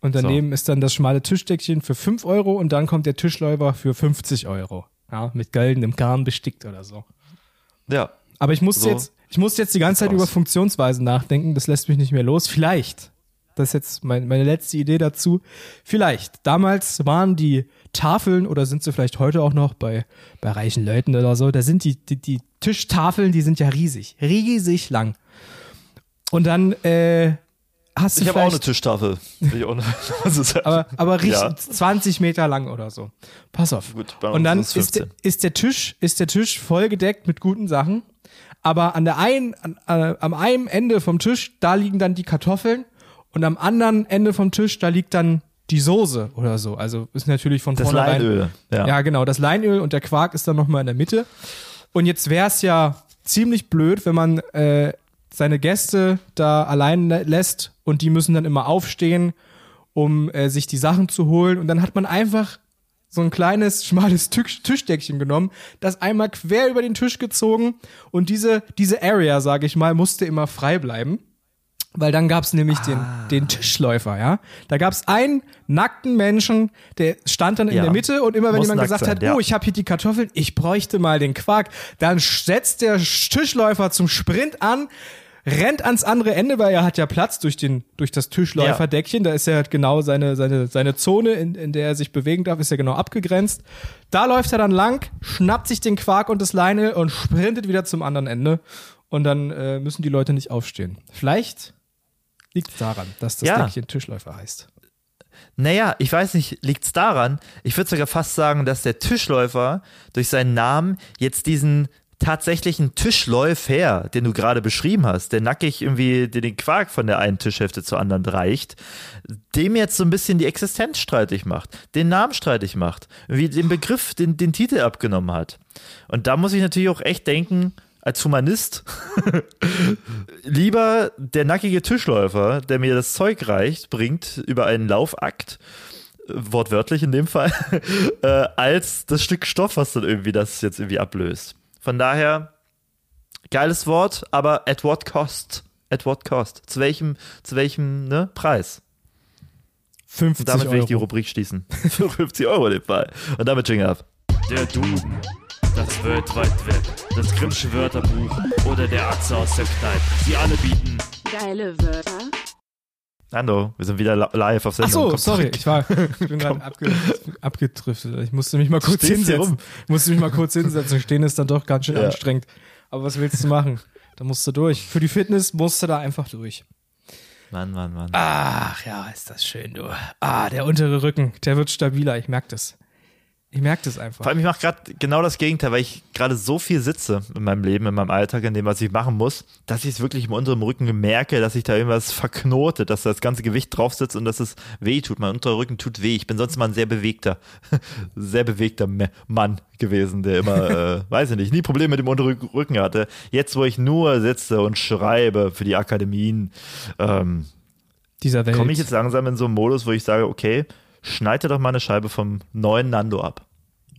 Und daneben ist dann das schmale Tischdeckchen für 5 Euro und dann kommt der Tischläufer für 50 Euro. Ja, mit goldenem Garn bestickt oder so. Ja, Aber ich musste So jetzt, ich musste jetzt die ganze Zeit über. Funktionsweisen nachdenken. Das lässt mich nicht mehr los. Vielleicht. Das ist jetzt mein, meine letzte Idee dazu. Vielleicht. Damals waren die Tafeln oder sind sie vielleicht heute auch noch bei, bei reichen Leuten oder so. Da sind die, die, die Tischtafeln, die sind ja riesig. Riesig lang. Und dann, äh, hast du ich habe auch eine Tischtafel. Ist- aber, aber richtig, Ja. 20 Meter lang oder so. Pass auf. Gut, und dann ist der, 15. ist der Tisch, ist der Tisch vollgedeckt mit guten Sachen. Aber an der einen, an, äh, am einen Ende vom Tisch, da liegen dann die Kartoffeln und am anderen Ende vom Tisch, da liegt dann die Soße oder so. Also ist natürlich von Das vornherein. Leinöl, ja. Ja, genau. Das Leinöl und der Quark ist dann nochmal in der Mitte. Und jetzt wäre es ja ziemlich blöd, wenn man äh, seine Gäste da allein lä- lässt und die müssen dann immer aufstehen, um äh, sich die Sachen zu holen. Und dann hat man einfach so ein kleines, schmales Tisch Tischdeckchen genommen, das einmal quer über den Tisch gezogen und diese, diese Area, sage ich mal, musste immer frei bleiben. Weil dann gab's nämlich den, Ah. den Tischläufer, ja. Da gab's einen nackten Menschen, der stand dann in Ja. der Mitte und immer wenn Muss jemand gesagt sein, hat, ja. oh, ich habe hier die Kartoffeln, ich bräuchte mal den Quark, dann setzt der Tischläufer zum Sprint an, rennt ans andere Ende, weil er hat ja Platz durch den durch das Tischläuferdeckchen, da ist ja genau seine seine seine Zone, in, in der er sich bewegen darf, ist ja genau abgegrenzt. Da läuft er dann lang, schnappt sich den Quark und das Leine und sprintet wieder zum anderen Ende und dann äh, müssen die Leute nicht aufstehen. Vielleicht liegt daran, dass das Ja. Deckchen Tischläufer heißt. Naja, ich weiß nicht, liegt's daran? Ich würde sogar fast sagen, dass der Tischläufer durch seinen Namen jetzt diesen tatsächlichen Tischläufer, den du gerade beschrieben hast, der nackig irgendwie den den Quark von der einen Tischhälfte zur anderen reicht, dem jetzt so ein bisschen die Existenz streitig macht, den Namen streitig macht, wie den Begriff, den, den Titel abgenommen hat. Und da muss ich natürlich auch echt denken, als Humanist, lieber der nackige Tischläufer, der mir das Zeug reicht, bringt über einen Laufakt, wortwörtlich in dem Fall, äh, als das Stück Stoff, was dann irgendwie das jetzt irgendwie ablöst. Von daher, geiles Wort, aber at what cost? At what cost? Zu welchem, zu welchem ne, Preis? 50 Damit will ich die Euro. Rubrik schließen. Für 50 Euro in dem Fall. Und damit Jingle ab. Der Duden, das World Wide Web, das Grimmsche Wörterbuch oder der Atze aus der Kneipe. Sie alle bieten Geile Wörter. Ando, wir sind wieder li- live auf Ach Sendung. so, Komm sorry, zurück. ich war, ich bin gerade abge, abgedriftet. Ich musste mich mal kurz Stehst hinsetzen. rum. Musste mich mal kurz hinsetzen. Stehen ist dann doch ganz schön Ja. anstrengend. Aber was willst du machen? Da musst du durch. Für die Fitness musst du da einfach durch. Mann, Mann, Mann. Ach ja, ist das schön, du. Ah, der untere Rücken, der wird stabiler, ich merke das. Ich merke das einfach. Vor allem, ich mache gerade genau das Gegenteil, weil ich gerade so viel sitze in meinem Leben, in meinem Alltag, in dem, was ich machen muss, dass ich es wirklich im unteren Rücken merke, dass sich da irgendwas verknotet, dass das ganze Gewicht drauf sitzt und dass es weh tut. Mein unterer Rücken tut weh. Ich bin sonst immer ein sehr bewegter, sehr bewegter Mann gewesen, der immer, äh, weiß ich nicht, nie Probleme mit dem unteren Rücken hatte. Jetzt, wo ich nur sitze und schreibe für die Akademien, ähm, Dieser Welt. komme ich jetzt langsam in so einen Modus, wo ich sage, okay, schneid dir doch mal eine Scheibe vom neuen Nando ab.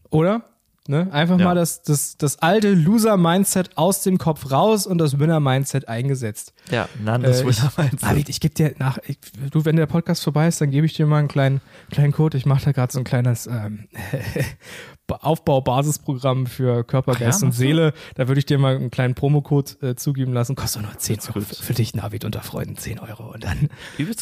Oder? Ne? Einfach Ja. mal das, das, das alte Loser-Mindset aus dem Kopf raus und das Winner-Mindset eingesetzt. Ja, Nandos Äh, ich, Winner Mindset. David, ich gebe dir nach, ich, du, wenn der Podcast vorbei ist, dann gebe ich dir mal einen kleinen, kleinen Code. Ich mache da gerade so ein kleines ähm, Aufbau-Basisprogramm für Körper, Ach ja, Geist und? Seele. Da würde ich dir mal einen kleinen Promocode äh, zugeben lassen. Kostet nur 10 Euro. gut. Für, für dich, Navid, unter Freunden 10 Euro. Und dann,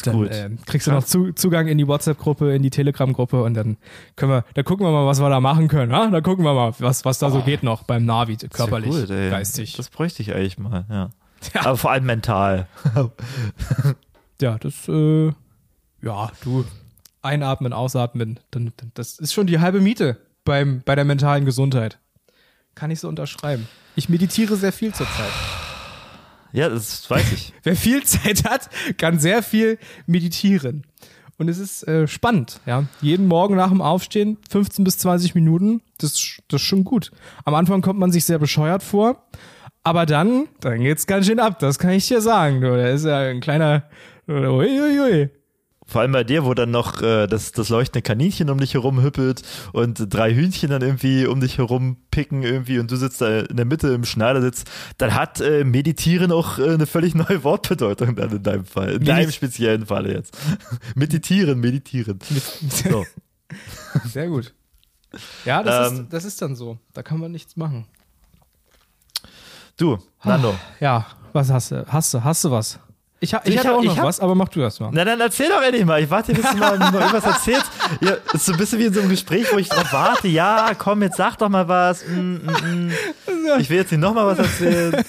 dann gut. ähm, kriegst du noch zu, Zugang in die WhatsApp-Gruppe, in die Telegram-Gruppe und dann können wir, da gucken wir mal, was wir da machen können. Ha? Da gucken wir mal, was, was da so geht noch beim Navid, körperlich, Gut, ey. geistig. Das bräuchte ich eigentlich mal, ja. Ja. Aber vor allem mental. Ja, das, äh, ja, du, einatmen, ausatmen, dann, das ist schon die halbe Miete beim, bei der mentalen Gesundheit. Kann ich so unterschreiben. Ich meditiere sehr viel zurzeit. Ja, das weiß ich. Wer viel Zeit hat, kann sehr viel meditieren. Und es ist äh, spannend, ja. Jeden Morgen nach dem Aufstehen, 15 bis 20 Minuten, das, das ist schon gut. Am Anfang kommt man sich sehr bescheuert vor, aber dann, dann geht's ganz schön ab, das kann ich dir sagen. Du, da ist ja ein kleiner, uiuiui. Vor allem bei dir, wo dann noch äh, das, das leuchtende Kaninchen um dich herum hüppelt und drei Hühnchen dann irgendwie um dich herum picken irgendwie und du sitzt da in der Mitte im Schneidersitz, dann hat äh, Meditieren auch äh, eine völlig neue Wortbedeutung dann in deinem Fall. In Medit- deinem speziellen Falle jetzt. meditieren, meditieren. So. Sehr gut. Ja, das, Ähm, ist, das ist dann so. Da kann man nichts machen. Du, Nando. Ja, was hast du? Hast du, hast du was? Ich, ha, ich, Ich hatte auch noch hab- was, aber mach du das mal. Na dann erzähl doch endlich mal. Ich warte, bis du mal, irgendwas erzählst. Ja, ist so ein bisschen wie in so einem Gespräch, wo ich drauf warte. Ja, komm, jetzt sag doch mal was. Mm, mm, mm. Ich will jetzt nicht nochmal was erzählen.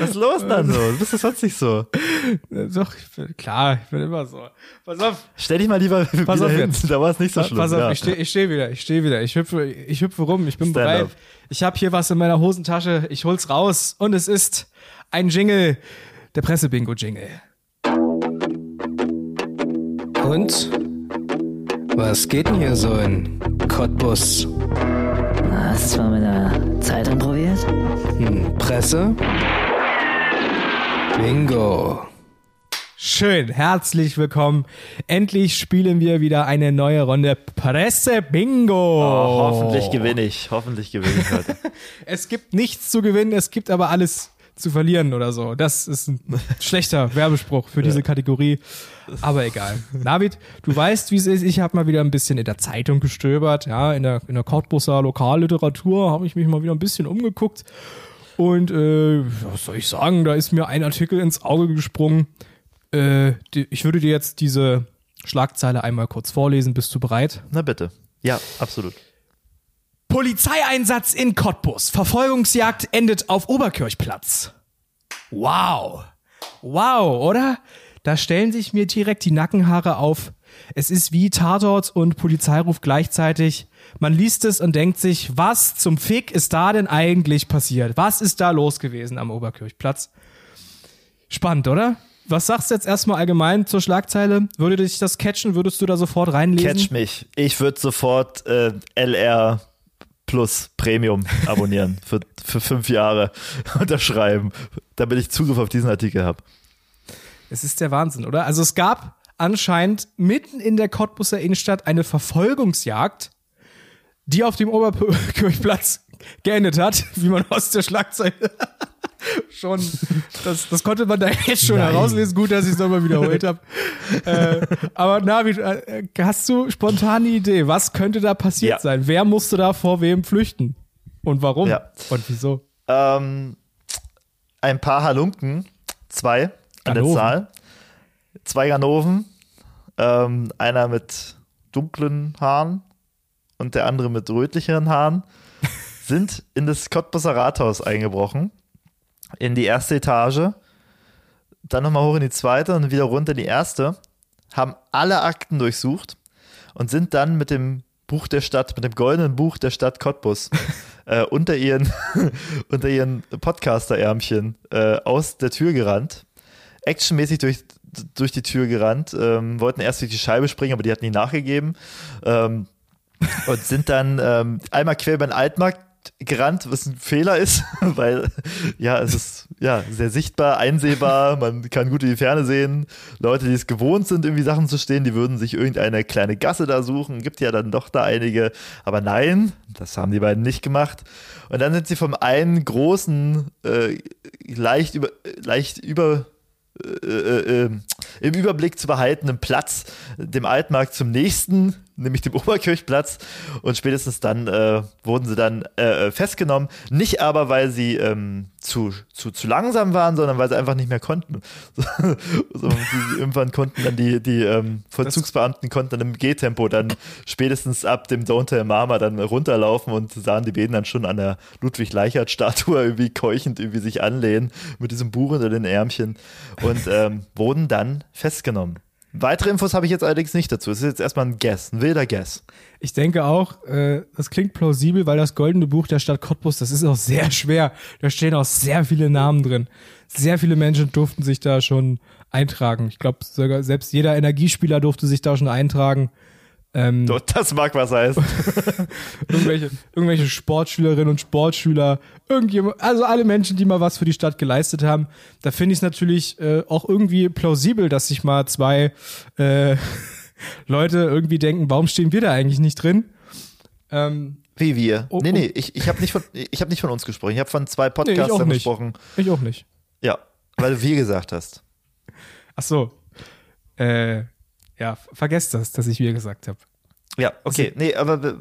Was ist los dann so? Du bist das sonst nicht so. Doch, ich bin, klar, ich bin immer so. Pass auf, Stell dich mal lieber Pass auf hin. jetzt. Da war es nicht so schlimm. pass auf, ja. ich stehe ich steh wieder, ich stehe wieder, ich hüpfe, ich hüpfe rum, ich bin Stand bereit. up. Ich habe hier was in meiner Hosentasche, ich hol's raus und es ist ein Jingle, der Pressebingo-Jingle. Und? Was geht denn hier so in Cottbus? Hast du mal mit der Zeitung probiert? Hm, Presse? Bingo. Schön, herzlich willkommen. Endlich spielen wir wieder eine neue Runde Presse-Bingo. Oh, hoffentlich gewinne ich. Hoffentlich gewinne ich heute. Es gibt nichts zu gewinnen, es gibt aber alles zu verlieren oder so. Das ist ein schlechter Werbespruch für diese Kategorie. Aber egal. David, du weißt, wie es ist. Ich habe mal wieder ein bisschen in der Zeitung gestöbert. Ja, in der, in der Cottbusser Lokalliteratur habe ich mich mal wieder ein bisschen umgeguckt. Und äh, was soll ich sagen, da ist mir ein Artikel ins Auge gesprungen. Äh, die, ich würde dir jetzt diese Schlagzeile einmal kurz vorlesen. Bist du bereit? Na bitte. Ja, absolut. Polizeieinsatz in Cottbus. Verfolgungsjagd endet auf Oberkirchplatz. Wow. Wow, oder? Da stellen sich mir direkt die Nackenhaare auf. Es ist wie Tatort und Polizeiruf gleichzeitig. Man liest es und denkt sich, was zum Fick ist da denn eigentlich passiert? Was ist da los gewesen am Oberkirchplatz? Spannend, oder? Was sagst du jetzt erstmal allgemein zur Schlagzeile? Würde dich das catchen? Würdest du da sofort reinlesen? Catch mich. Ich würde sofort äh, LR Plus Premium abonnieren für, für fünf Jahre unterschreiben, damit ich Zugriff auf diesen Artikel habe. Es ist der Wahnsinn, oder? Also es gab anscheinend mitten in der Cottbuser Innenstadt eine Verfolgungsjagd, die auf dem Oberkirchplatz geendet hat, wie man aus der Schlagzeile schon, das, das konnte man da jetzt schon herauslesen. Gut, dass ich es nochmal wiederholt habe. äh, aber Navid, äh, hast du spontan eine Idee? Was könnte da passiert Ja. sein? Wer musste da vor wem flüchten? Und warum? Ja. Und wieso? Ähm, ein paar Halunken, zwei an der Ganoven. Zahl. Zwei Ganoven, ähm, einer mit dunklen Haaren und der andere mit rötlicheren Haaren, sind in das Cottbusser Rathaus eingebrochen, in die erste Etage, dann nochmal hoch in die zweite und wieder runter in die erste, haben alle Akten durchsucht und sind dann mit dem Buch der Stadt, mit dem goldenen Buch der Stadt Cottbus äh, unter ihren, unter ihren Podcaster-Ärmchen äh, aus der Tür gerannt, actionmäßig durch, durch die Tür gerannt, ähm, wollten erst durch die Scheibe springen, aber die hatten nie nachgegeben ähm, und sind dann ähm, einmal quer über den Altmarkt gerannt, was ein Fehler ist, weil ja, es ist ja sehr sichtbar, einsehbar, man kann gut in die Ferne sehen. Leute, die es gewohnt sind, irgendwie Sachen zu stehen, die würden sich irgendeine kleine Gasse da suchen. Gibt ja dann doch da einige, aber nein, das haben die beiden nicht gemacht. Und dann sind sie vom einen großen, äh, leicht über, leicht über äh, äh, äh, im Überblick zu behaltenen Platz, dem Altmarkt zum nächsten, nämlich dem Oberkirchplatz. Und spätestens dann äh, wurden sie dann äh, festgenommen. Nicht aber, weil sie ähm, zu, zu, zu langsam waren, sondern weil sie einfach nicht mehr konnten. so, irgendwann konnten dann die, die ähm, Vollzugsbeamten konnten dann im Gehtempo dann spätestens ab dem Tell Mama dann runterlaufen und sahen die Bäden dann schon an der Ludwig-Leichhardt-Statue irgendwie keuchend irgendwie sich anlehnen mit diesem Buch unter den Ärmchen und ähm, wurden dann festgenommen. Weitere Infos habe ich jetzt allerdings nicht dazu. Es ist jetzt erstmal ein Guess, ein wilder Guess. Ich denke auch, äh, das klingt plausibel, weil das goldene Buch der Stadt Cottbus, das ist auch sehr schwer. Da stehen auch sehr viele Namen drin. Sehr viele Menschen durften sich da schon eintragen. Ich glaube, selbst jeder Energiespieler durfte sich da schon eintragen. Ähm, Das mag was heißen. irgendwelche, irgendwelche Sportschülerinnen und Sportschüler, irgendjemand, also alle Menschen, die mal was für die Stadt geleistet haben. Da finde ich es natürlich äh, auch irgendwie plausibel, dass sich mal zwei äh, Leute irgendwie denken, warum stehen wir da eigentlich nicht drin? Ähm, Wie wir? Oh, nee, oh. nee, ich, ich habe nicht, von- ich hab nicht von uns gesprochen. Ich habe von zwei nee, Podcastern nicht. gesprochen. Ich auch nicht. Ja, weil du wir gesagt hast. Ach so. Äh, ja, vergesst das, dass ich wir gesagt habe. Ja, okay. Nee, aber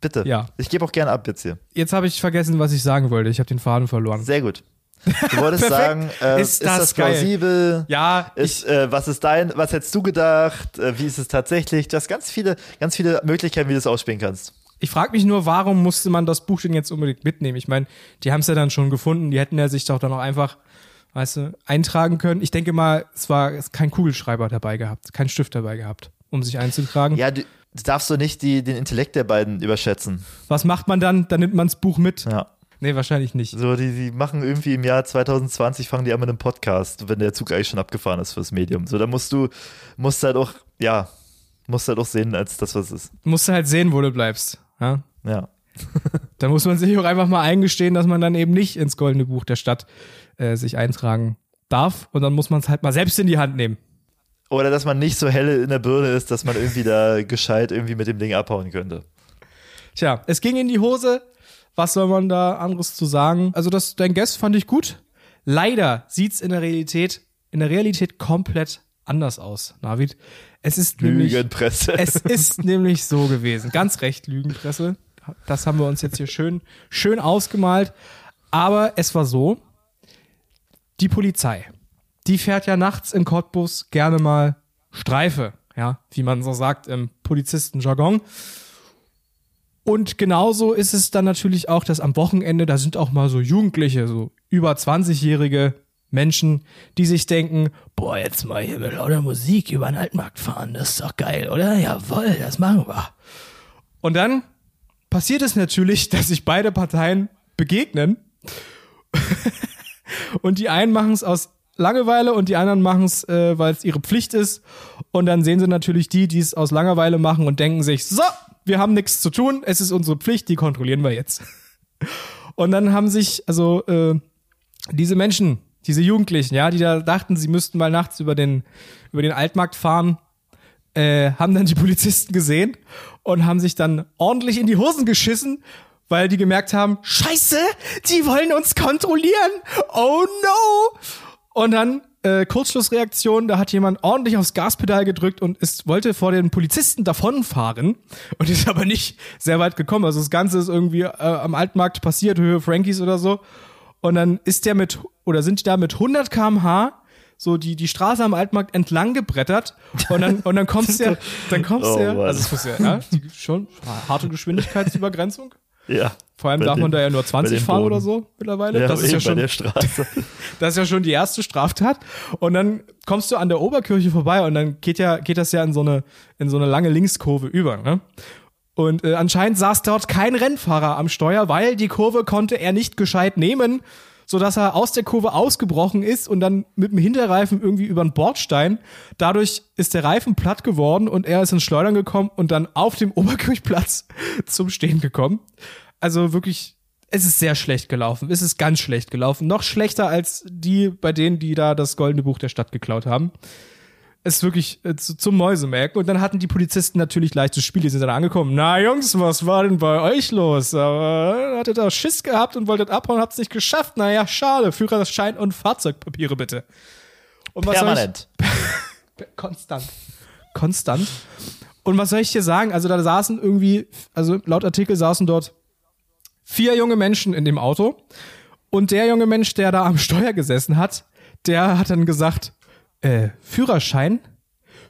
bitte. Ja. Ich gebe auch gerne ab jetzt hier. Jetzt habe ich vergessen, was ich sagen wollte. Ich habe den Faden verloren. Sehr gut. Du wolltest sagen, äh, Ist ist, das das, plausibel? Ja, Ist, äh, was ist dein, was hättest du gedacht? Äh, wie ist es tatsächlich? Du hast ganz viele, ganz viele Möglichkeiten, wie du es ausspielen kannst. Ich frage mich nur, warum musste man das Buch denn jetzt unbedingt mitnehmen? Ich meine, die haben es ja dann schon gefunden, die hätten ja sich doch dann auch einfach, weißt du, eintragen können. Ich denke mal, es war es kein Kugelschreiber dabei gehabt, kein Stift dabei gehabt, um sich einzutragen. Ja, du, du darfst doch nicht die, den Intellekt der beiden überschätzen. Was macht man dann? Dann nimmt man das Buch mit. Ja. Nee, wahrscheinlich nicht. So, die, die machen irgendwie im Jahr 2020, fangen die an mit einem Podcast, wenn der Zug eigentlich schon abgefahren ist fürs Medium. So, da musst du, musst halt auch, ja, musst halt auch sehen, als das, was es ist. Musst du halt sehen, wo du bleibst. Ja? Ja. Da muss man sich auch einfach mal eingestehen, dass man dann eben nicht ins Goldene Buch der Stadt äh, sich eintragen darf. Und dann muss man es halt mal selbst in die Hand nehmen. Oder dass man nicht so helle in der Birne ist, dass man irgendwie da gescheit irgendwie mit dem Ding abhauen könnte. Tja, es ging in die Hose. Was soll man da anderes zu sagen? Also das, dein Guess fand ich gut. Leider sieht's in der Realität, in der Realität komplett anders aus, Navid. Es ist nämlich, Lügenpresse. es ist nämlich so gewesen. Ganz recht, Lügenpresse. Das haben wir uns jetzt hier schön, schön ausgemalt. Aber es war so, die Polizei, die fährt ja nachts in Cottbus gerne mal Streife, ja, wie man so sagt im Polizistenjargon. Und genauso ist es dann natürlich auch, dass am Wochenende, da sind auch mal so Jugendliche, so über 20-jährige Menschen, die sich denken, Boah, jetzt mal hier mit lauter Musik über den Altmarkt fahren, das ist doch geil, oder? Jawohl, das machen wir. Und dann passiert es natürlich, dass sich beide Parteien begegnen. und die einen machen es aus Langeweile und die anderen machen es, äh, weil es ihre Pflicht ist. Und dann sehen sie natürlich die, die es aus Langeweile machen und denken sich, so, wir haben nichts zu tun, es ist unsere Pflicht, die kontrollieren wir jetzt. Und dann haben sich, also äh, diese Menschen, diese Jugendlichen, ja, die da dachten, sie müssten mal nachts über den, über den Altmarkt fahren, äh, haben dann die Polizisten gesehen und haben sich dann ordentlich in die Hosen geschissen, weil die gemerkt haben, scheiße, die wollen uns kontrollieren. Oh no. Und dann äh, Kurzschlussreaktion, da hat jemand ordentlich aufs Gaspedal gedrückt und ist, wollte vor den Polizisten davonfahren und ist aber nicht sehr weit gekommen. Also das Ganze ist irgendwie äh, am Altmarkt passiert, Höhe Frankies oder so. Und dann ist der mit, oder sind die da mit 100 kmh so die, die Straße am Altmarkt entlang gebrettert und dann, und dann kommst du, dann kommst Oh du, ja, Mann. also es muss ja, ja, die, schon harte Geschwindigkeitsübergrenzung. Ja. Vor allem darf man dem- da ja nur bei 20 dem fahren Boden. oder so mittlerweile. Ja, das ist ja schon, das ist ja schon die erste Straftat. Und dann kommst du an der Oberkirche vorbei und dann geht ja, geht das ja in so eine, in so eine lange Linkskurve über, ne? Und äh, anscheinend saß dort kein Rennfahrer am Steuer, weil die Kurve konnte er nicht gescheit nehmen, sodass er aus der Kurve ausgebrochen ist und dann mit dem Hinterreifen irgendwie über den Bordstein. Dadurch ist der Reifen platt geworden und er ist ins Schleudern gekommen und dann auf dem Oberkirchplatz zum Stehen gekommen. Also wirklich, es ist sehr schlecht gelaufen. Es ist ganz schlecht gelaufen. Noch schlechter als die bei denen, die da das Goldene Buch der Stadt geklaut haben es ist wirklich äh, zu, zum Mäusemelken. Und dann hatten die Polizisten natürlich leichtes Spiel. Die sind dann angekommen. Na Jungs, was war denn bei euch los? Aber, äh, hattet ihr Schiss gehabt und wolltet abhauen, habt's nicht geschafft. Naja, schade. Führerschein und Fahrzeugpapiere bitte. Und was Permanent. Soll ich, konstant. Konstant. Und was soll ich dir sagen? Also da saßen irgendwie, also laut Artikel saßen dort vier junge Menschen in dem Auto. Und der junge Mensch, der da am Steuer gesessen hat, der hat dann gesagt, äh, Führerschein?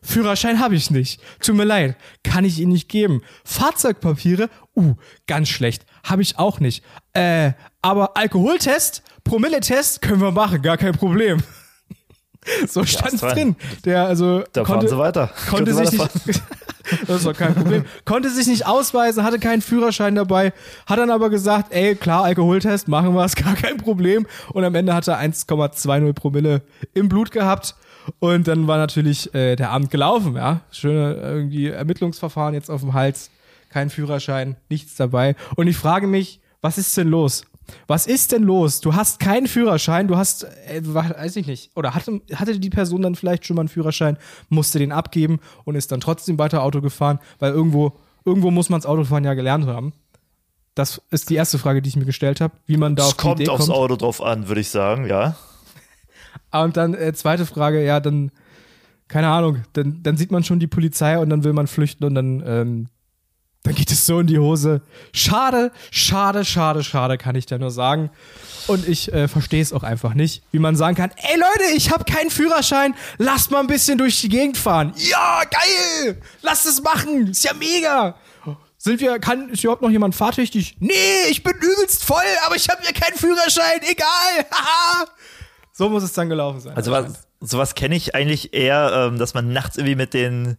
Führerschein habe ich nicht. Tut mir leid, kann ich Ihnen nicht geben. Fahrzeugpapiere? Uh, ganz schlecht. Habe ich auch nicht. Äh, aber Alkoholtest, Promilletest können wir machen, gar kein Problem. So stand rein. drin. Der also Da fahren konnte, sie weiter. konnte Können sich nicht, das doch kein Problem. Konnte sich nicht ausweisen, hatte keinen Führerschein dabei, hat dann aber gesagt, ey, klar, Alkoholtest, machen wir es, gar kein Problem. Und am Ende hat er 1,20 Promille im Blut gehabt. Und dann war natürlich äh, der Abend gelaufen, ja. Schöne irgendwie Ermittlungsverfahren jetzt auf dem Hals, kein Führerschein, nichts dabei. Und ich frage mich, was ist denn los? Was ist denn los? Du hast keinen Führerschein, du hast, äh, weiß ich nicht, oder hatte, hatte die Person dann vielleicht schon mal einen Führerschein, musste den abgeben und ist dann trotzdem weiter Auto gefahren, weil irgendwo, irgendwo muss man das Autofahren ja gelernt haben. Das ist die erste Frage, die ich mir gestellt habe, wie man da Es auf die kommt Idee aufs kommt. Auto drauf an, würde ich sagen, ja. Ah, Und dann äh, zweite Frage, ja, dann, keine Ahnung, dann, dann sieht man schon die Polizei und dann will man flüchten und dann, ähm, dann geht es so in die Hose. Schade, schade, schade, schade, kann ich da nur sagen. Und ich äh, verstehe es auch einfach nicht, wie man sagen kann, ey Leute, ich habe keinen Führerschein, lasst mal ein bisschen durch die Gegend fahren. Ja, geil, lasst es machen, ist ja mega. Sind wir, kann, ist überhaupt noch jemand fahrtüchtig? Nee, ich bin übelst voll, aber ich habe ja keinen Führerschein, egal. Haha. So muss es dann gelaufen sein. Also was, sowas kenne ich eigentlich eher, ähm, dass man nachts irgendwie mit den,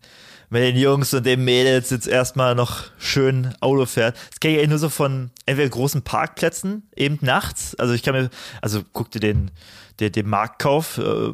mit den Jungs und den Mädels jetzt erstmal noch schön Auto fährt. Das kenne ich eigentlich nur so von entweder großen Parkplätzen, eben nachts. Also ich kann mir, also guck dir den, den, den Marktkauf äh,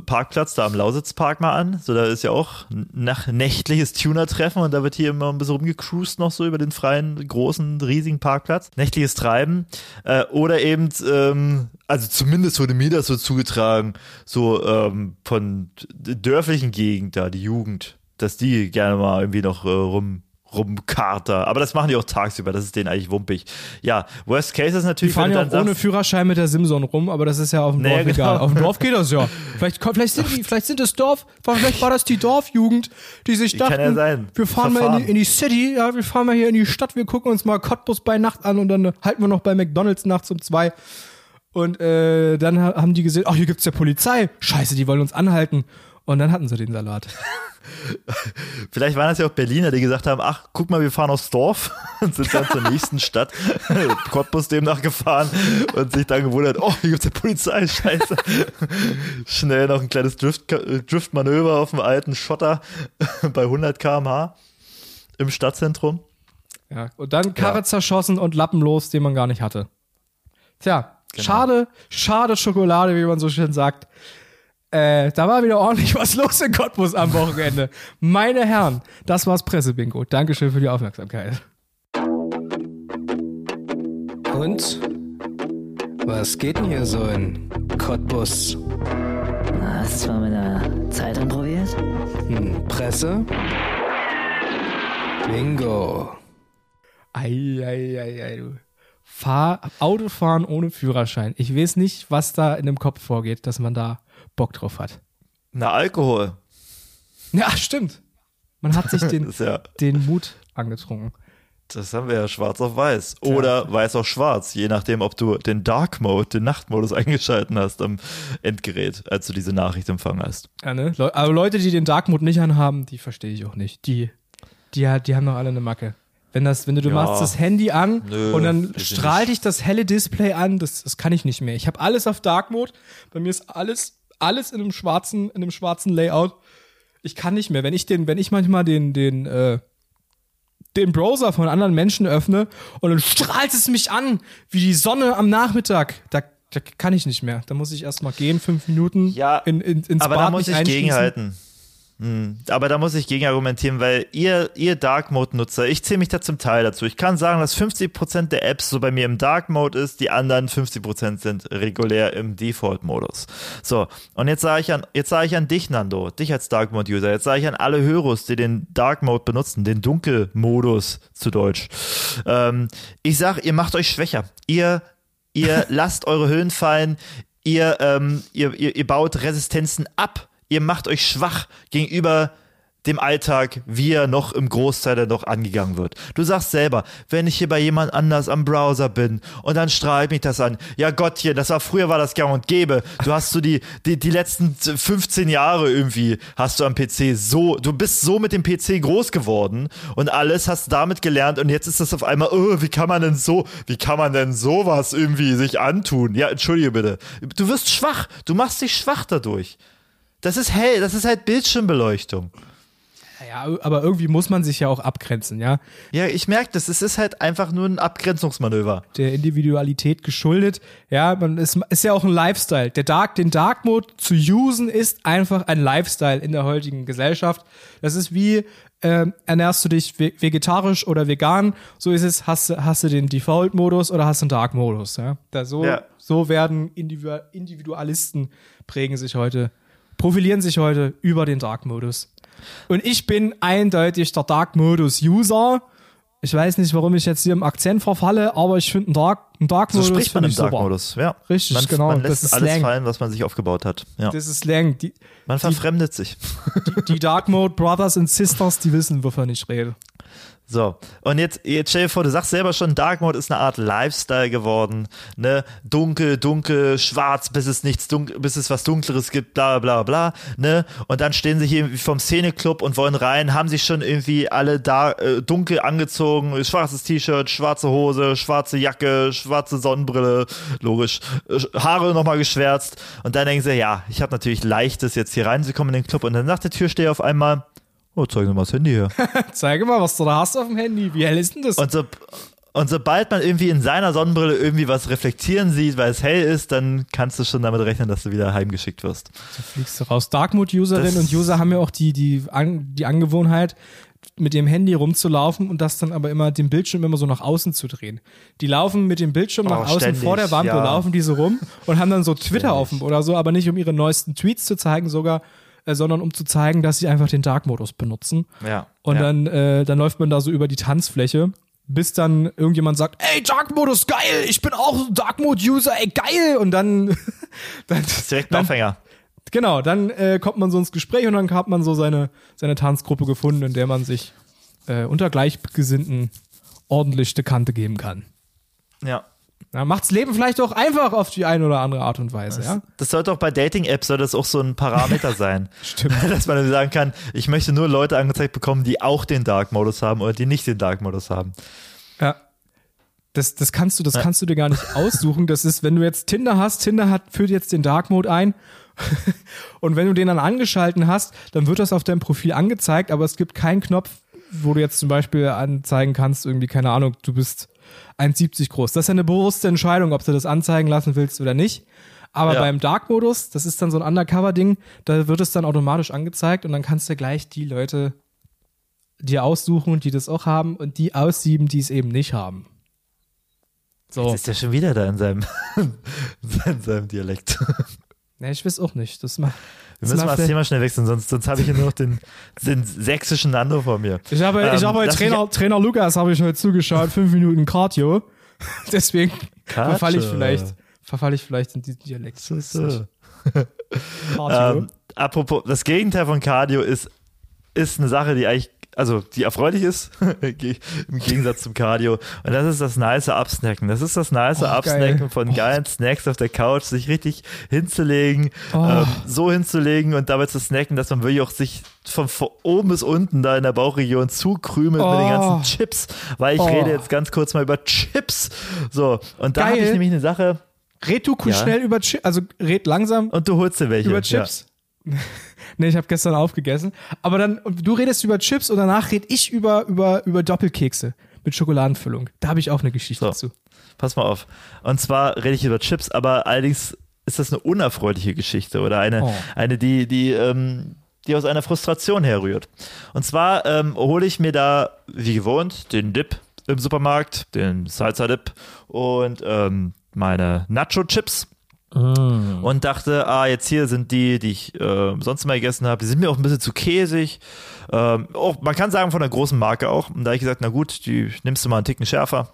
da am Lausitzpark mal an. So, da ist ja auch nach nächtliches Tuner-Treffen und da wird hier immer ein bisschen rumgecruised noch so über den freien, großen, riesigen Parkplatz. Nächtliches Treiben. Äh, oder eben, ähm, also zumindest wurde mir das so zugetragen, so ähm, von dörflichen Gegend da, die Jugend, dass die gerne mal irgendwie noch äh, rum rumkarter. Aber das machen die auch tagsüber, das ist denen eigentlich wumpig. Ja, Worst Case ist Die natürlich, fahren wenn ja auch ohne sagst, Führerschein mit der Simson rum, aber das ist ja auf dem Nee, Dorf genau. egal. Auf dem Dorf geht das ja. Vielleicht, vielleicht, sind die, vielleicht sind das Dorf, vielleicht war das die Dorfjugend, die sich Kann dachten, ja sein. wir fahren mal in Verfahren. die, in die City, ja, wir fahren mal hier in die Stadt, wir gucken uns mal Cottbus bei Nacht an und dann halten wir noch bei McDonalds nachts um zwei. Und äh, dann ha- haben die gesehen, ach, hier gibt's ja Polizei. Scheiße, die wollen uns anhalten. Und dann hatten sie den Salat. Vielleicht waren das ja auch Berliner, die gesagt haben, ach, guck mal, wir fahren aufs Dorf und sind dann zur nächsten Stadt, Cottbus demnach gefahren und sich dann gewundert, oh, hier gibt's ja Polizei, scheiße. Schnell noch ein kleines Drift, Driftmanöver auf dem alten Schotter bei 100 km/h im Stadtzentrum. Ja. Und dann Karre zerschossen und Lappen los, den man gar nicht hatte. Tja, schade, schade Schokolade, wie man so schön sagt. Äh, da war wieder ordentlich was los in Cottbus am Wochenende. Meine Herren, das war's Pressebingo. Dankeschön für die Aufmerksamkeit. Und? Was geht denn hier so in Cottbus? Hast du mal mit der Zeitung probiert? Hm, Presse? Bingo. Eieiei, du. Fahr, Autofahren ohne Führerschein. Ich weiß nicht, was da in dem Kopf vorgeht, dass man da Bock drauf hat. Na, Alkohol. Ja, stimmt. Man hat sich den, ja, den Mut angetrunken. das haben wir ja schwarz auf weiß. Oder weiß auf schwarz, je nachdem, ob du den Dark Mode, den Nachtmodus eingeschalten hast am Endgerät, als du diese Nachricht empfangen hast. Ja, ne? Leu- Aber Leute, die den Dark Mode nicht anhaben, die verstehe ich auch nicht. Die, die, die haben doch alle eine Macke. Wenn, das, wenn du, du Ja. machst das Handy an Nö, und dann strahlt dich das helle Display an, das, das kann ich nicht mehr. Ich habe alles auf Dark Mode. Bei mir ist alles, alles in einem schwarzen, in einem schwarzen Layout. Ich kann nicht mehr. Wenn ich den, wenn ich manchmal den, den, äh, den Browser von anderen Menschen öffne und dann strahlt es mich an, wie die Sonne am Nachmittag. Da, da kann ich nicht mehr. Da muss ich erstmal gehen, fünf Minuten Ja, in, in, ins Aber Bad da muss ich gegenhalten. Hm, Aber da muss ich gegen argumentieren, weil ihr, ihr Dark Mode-Nutzer, ich zähle mich da zum Teil dazu. Ich kann sagen, dass 50% der Apps so bei mir im Dark Mode ist, die anderen 50% sind regulär im Default-Modus. So, und jetzt sage ich an, jetzt sage ich an dich, Nando, dich als Dark Mode-User, jetzt sage ich an alle Hörers, die den Dark Mode benutzen, den Dunkelmodus zu Deutsch. Ähm, ich sag, ihr macht euch schwächer. Ihr, ihr lasst eure Höhen fallen, ihr, ähm, ihr, ihr, ihr baut Resistenzen ab, ihr macht euch schwach gegenüber dem Alltag, wie er noch im Großteil dann noch angegangen wird. Du sagst selber, wenn ich hier bei jemand anders am Browser bin und dann strahlt mich das an. Ja Gottchen, das war früher war das gang und gäbe. Du hast so die, die, die letzten 15 Jahre irgendwie hast du am PC so, du bist so mit dem PC groß geworden und alles hast damit gelernt und jetzt ist das auf einmal, oh, wie kann man denn so, wie kann man denn sowas irgendwie sich antun? Ja, entschuldige bitte. Du wirst schwach, du machst dich schwach dadurch. Das ist hell, das ist halt Bildschirmbeleuchtung. Ja, aber irgendwie muss man sich ja auch abgrenzen, ja. Ja, ich merke das, es ist halt einfach nur ein Abgrenzungsmanöver. Der Individualität geschuldet. Ja, man ist, ist ja auch ein Lifestyle. Der Dark, den Dark Mode zu usen ist einfach ein Lifestyle in der heutigen Gesellschaft. Das ist wie, ähm, ernährst du dich ve- vegetarisch oder vegan? So ist es, hast, du- hast du den Default-Modus oder hast du den Dark-Modus, ja. Da so, Ja. so werden Individu Individualisten prägen sich heute, profilieren sich heute über den Dark-Modus. Und ich bin eindeutig der Dark-Modus-User. Ich weiß nicht, warum ich jetzt hier im Akzent verfalle, aber ich finde einen Dark, einen So Dark-Modus spricht man im ich super. Dark-Modus. Ja. Richtig, man, genau, Man das lässt ist alles Slang. fallen, was man sich aufgebaut hat. Ja. Das ist Slang. Die, Man verfremdet sich. die Dark Mode Brothers and Sisters, die wissen, wovon ich rede. So, und jetzt, jetzt stell dir vor, du sagst selber schon, Dark Mode ist eine Art Lifestyle geworden, ne? Dunkel, dunkel, schwarz, bis es nichts dunkel, bis es was Dunkleres gibt, bla bla bla, ne? Und dann stehen sie hier vom Szeneclub und wollen rein, haben sich schon irgendwie alle da äh, dunkel angezogen, schwarzes T-Shirt, schwarze Hose, schwarze Jacke, schwarze Sonnenbrille, logisch, äh, Haare nochmal geschwärzt und dann denken sie, ja, ich habe natürlich leichtes jetzt hier reinzukommen in den Club und dann nach der Tür stehe auf einmal, oh, zeig mir mal das Handy her. Zeige mal, was du da hast auf dem Handy. Wie hell ist denn das? Und, so, und sobald man irgendwie in seiner Sonnenbrille irgendwie was reflektieren sieht, weil es hell ist, dann kannst du schon damit rechnen, dass du wieder heimgeschickt wirst. fliegst du raus. Dark Mode Userinnen Das- und User haben ja auch die, die, an, die Angewohnheit, mit dem Handy rumzulaufen und das dann aber immer den Bildschirm immer so nach außen zu drehen. Die laufen mit dem Bildschirm nach außen Oh, ständig, vor der Wand, ja. laufen diese rum und haben dann so Twitter offen oder so, aber nicht um ihre neuesten Tweets zu zeigen, sogar, äh, sondern um zu zeigen, dass sie einfach den Dark-Modus benutzen. Ja. Und ja. dann, äh, dann läuft man da so über die Tanzfläche, bis dann irgendjemand sagt, ey, Dark Modus, geil, ich bin auch Dark Mode User, ey, geil. Und dann, dann, direkt ein Aufhänger. genau, dann äh, kommt man so ins Gespräch und dann hat man so seine, seine Tanzgruppe gefunden, in der man sich äh, unter Gleichgesinnten ordentlich die Kante geben kann. Ja. Ja, macht's Leben vielleicht auch einfach auf die eine oder andere Art und Weise, ja? Das sollte auch bei Dating-Apps soll das auch so ein Parameter sein. Stimmt. Dass man sagen kann, ich möchte nur Leute angezeigt bekommen, die auch den Dark-Modus haben oder die nicht den Dark-Modus haben. Ja. Das, das kannst du, das kannst du dir gar nicht aussuchen. Das ist, wenn du jetzt Tinder hast, Tinder hat, führt jetzt den Dark Mode ein. Und wenn du den dann angeschalten hast, dann wird das auf deinem Profil angezeigt, aber es gibt keinen Knopf, wo du jetzt zum Beispiel anzeigen kannst, irgendwie, keine Ahnung, du bist 1,70 groß. Das ist ja eine bewusste Entscheidung, ob du das anzeigen lassen willst oder nicht. Aber Ja. beim Dark-Modus, das ist dann so ein Undercover-Ding, da wird es dann automatisch angezeigt und dann kannst du gleich die Leute dir aussuchen, die das auch haben und die aussieben, die es eben nicht haben. So. Jetzt ist er schon wieder da in seinem, in seinem Dialekt. Ne, ich weiß auch nicht. Das macht. Wir müssen mal das Thema schnell wechseln, sonst, sonst habe ich hier nur noch den, den sächsischen Nando vor mir. Ich habe, ich Ähm, habe heute lass mich- Trainer, Trainer Lukas habe ich heute zugeschaut, fünf Minuten Cardio. Deswegen Cardio. verfalle ich vielleicht, verfalle ich vielleicht in diesen Dialekt. So, so. Cardio. Ähm, apropos, das Gegenteil von Cardio ist, ist eine Sache, die eigentlich, also die erfreulich ist, im Gegensatz zum Cardio. Und das ist das nice Absnacken. Das ist das nice Oh, Absnacken geil. von Oh. geilen Snacks auf der Couch, sich richtig hinzulegen, Oh. ähm, so hinzulegen und dabei zu snacken, dass man wirklich auch sich von von oben bis unten da in der Bauchregion zukrümelt mit den Oh. ganzen Chips, weil ich Oh. rede jetzt ganz kurz mal über Chips. So, und da habe ich nämlich eine Sache, red du Ja. schnell über Chips, also red langsam und du holst dir welche. über Ja. Chips. Nee, ich habe gestern aufgegessen. Aber dann, du redest über Chips und danach rede ich über, über, über Doppelkekse mit Schokoladenfüllung. Da habe ich auch eine Geschichte So. dazu. Pass mal auf. Und zwar rede ich über Chips, aber allerdings ist das eine unerfreuliche Geschichte oder eine, Oh. eine die, die, ähm, die aus einer Frustration herrührt. Und zwar ähm, hole ich mir da, wie gewohnt, den Dip im Supermarkt, den Salsa-Dip und ähm, meine Nacho-Chips. Und dachte, ah, jetzt hier sind die, die ich äh, sonst immer gegessen habe. Die sind mir auch ein bisschen zu käsig. Ähm, auch, man kann sagen, von einer großen Marke auch. Und da habe ich gesagt, na gut, die nimmst du mal einen Ticken schärfer.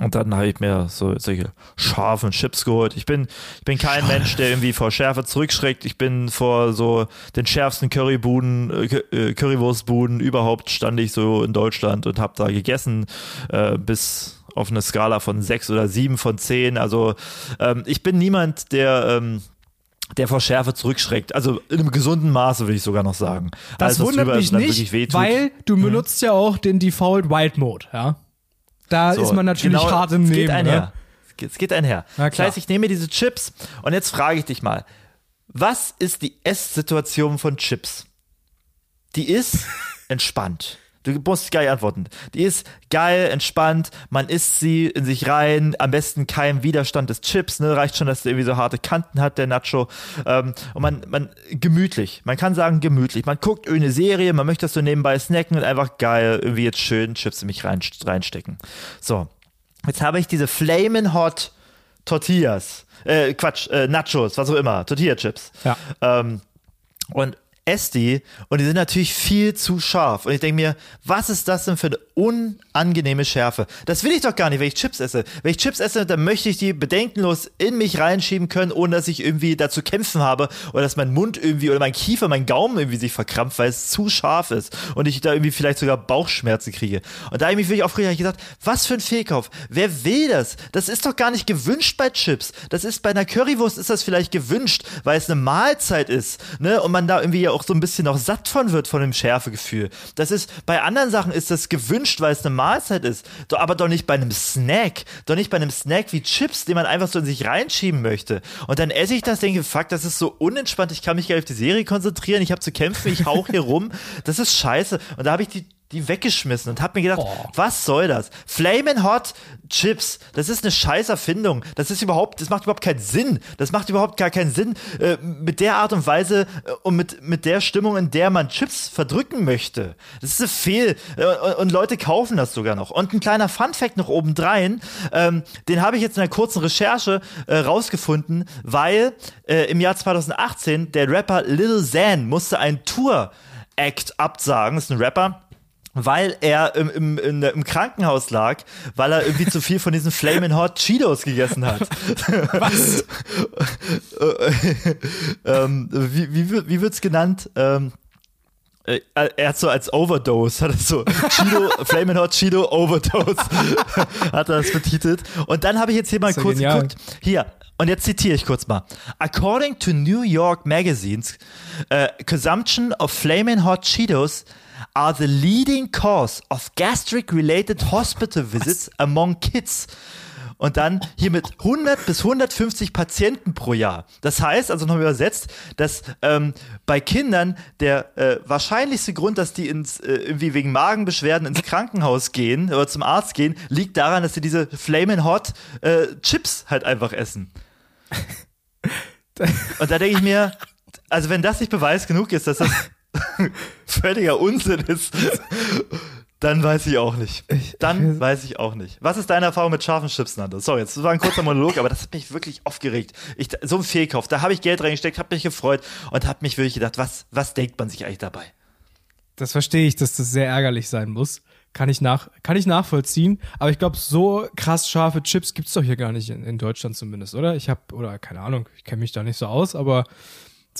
Und dann habe ich mir so solche scharfen Chips geholt. Ich bin, ich bin kein Mensch, der irgendwie vor Schärfe zurückschreckt. Ich bin vor so den schärfsten Currybuden, äh, äh, Currywurstbuden überhaupt stand ich so in Deutschland und habe da gegessen äh, bis auf eine Skala von sechs oder sieben von zehn. Also ähm, ich bin niemand, der ähm, der vor Schärfe zurückschreckt. Also in einem gesunden Maße würde ich sogar noch sagen. Das Alles, wundert mich nicht. Mhm. weil du benutzt ja auch den Default Wild Mode, ja. Da So, ist man natürlich genau, hart im es Nehmen. Geht einher. Ne? Es geht- einher. Na Das klar. heißt, ich nehme diese Chips und jetzt frage ich dich mal, was ist die Esssituation von Chips? Die ist entspannt. Du musst geil antworten. Die ist geil, entspannt, man isst sie in sich rein, am besten kein Widerstand des Chips, ne? Reicht schon, dass der irgendwie so harte Kanten hat, der Nacho. Ähm, und man, man, gemütlich. Man kann sagen gemütlich. Man guckt irgendeine Serie, man möchte das so nebenbei snacken und einfach geil, irgendwie jetzt schön Chips in mich rein, reinstecken. So. Jetzt habe ich diese Flamin' Hot Tortillas. Äh, Quatsch, äh, Nachos, was auch immer. Tortilla-Chips. Ja. Ähm, und die und die sind natürlich viel zu scharf. Und ich denke mir, was ist das denn für eine unangenehme Schärfe? Das will ich doch gar nicht, wenn ich Chips esse. Wenn ich Chips esse, dann möchte ich die bedenkenlos in mich reinschieben können, ohne dass ich irgendwie dazu kämpfen habe oder dass mein Mund irgendwie oder mein Kiefer, mein Gaumen irgendwie sich verkrampft, weil es zu scharf ist und ich da irgendwie vielleicht sogar Bauchschmerzen kriege. Und da habe ich mich wirklich aufgeregt, habe ich gesagt, was für ein Fehlkauf. Wer will das? Das ist doch gar nicht gewünscht bei Chips. Das ist bei einer Currywurst ist das vielleicht gewünscht, weil es eine Mahlzeit ist, ne? Und man da irgendwie ja auch so ein bisschen noch satt von wird von dem Schärfegefühl. Das ist bei anderen Sachen ist das gewünscht, weil es eine Mahlzeit ist, doch, aber doch nicht bei einem Snack, doch nicht bei einem Snack wie Chips, den man einfach so in sich reinschieben möchte. Und dann esse ich das, denke, fuck, das ist so unentspannt. Ich kann mich gar nicht auf die Serie konzentrieren. Ich habe zu kämpfen, ich hauch hier rum. Das ist scheiße. Und da habe ich die die weggeschmissen und hab mir gedacht, was soll das? Flamin' Hot Chips, das ist eine scheiß Erfindung. Das ist überhaupt, das macht überhaupt keinen Sinn. Das macht überhaupt gar keinen Sinn äh, mit der Art und Weise äh, und mit, mit der Stimmung, in der man Chips verdrücken möchte. Das ist ein Fehl. Äh, und, Leute kaufen das sogar noch. Und ein kleiner Funfact noch obendrein, ähm, den habe ich jetzt in einer kurzen Recherche äh, rausgefunden, weil äh, im Jahr 2018 der Rapper Lil Xan musste einen Tour-Act absagen. Das ist ein Rapper weil er im, im, in, im Krankenhaus lag, weil er irgendwie zu viel von diesen Flamin' Hot Cheetos gegessen hat. Was? ähm, wie, wie, wird- wie wird's genannt? Ähm, äh, er hat so als Overdose, hat er so Cheeto, Flamin' Hot Cheeto Overdose, hat er das betitelt. Und dann habe ich jetzt hier mal ja kurz genial. geguckt. Hier, und jetzt zitiere ich kurz mal. According to New York magazines, uh, consumption of Flamin' Hot Cheetos are the leading cause of gastric-related hospital visits among kids. Und dann hier mit 100 bis 150 Patienten pro Jahr. Das heißt, also noch mal übersetzt, dass ähm, bei Kindern der äh, wahrscheinlichste Grund, dass die ins, äh, irgendwie wegen Magenbeschwerden ins Krankenhaus gehen oder zum Arzt gehen, liegt daran, dass sie diese Flamin' Hot äh, Chips halt einfach essen. Und da denke ich mir, also wenn das nicht Beweis genug ist, dass das völliger Unsinn ist, dann weiß ich auch nicht. Dann weiß ich auch nicht. Was ist deine Erfahrung mit scharfen Chips, Nando? Sorry, jetzt war ein kurzer Monolog, aber das hat mich wirklich aufgeregt. Ich, so ein Fehlkauf, da habe ich Geld reingesteckt, habe mich gefreut und habe mich wirklich gedacht, was, was denkt man sich eigentlich dabei? Das verstehe ich, dass das sehr ärgerlich sein muss. Kann ich, nach, kann ich nachvollziehen. Aber ich glaube, so krass scharfe Chips gibt's doch hier gar nicht in, in Deutschland zumindest, oder? Ich habe, oder keine Ahnung, ich kenne mich da nicht so aus, aber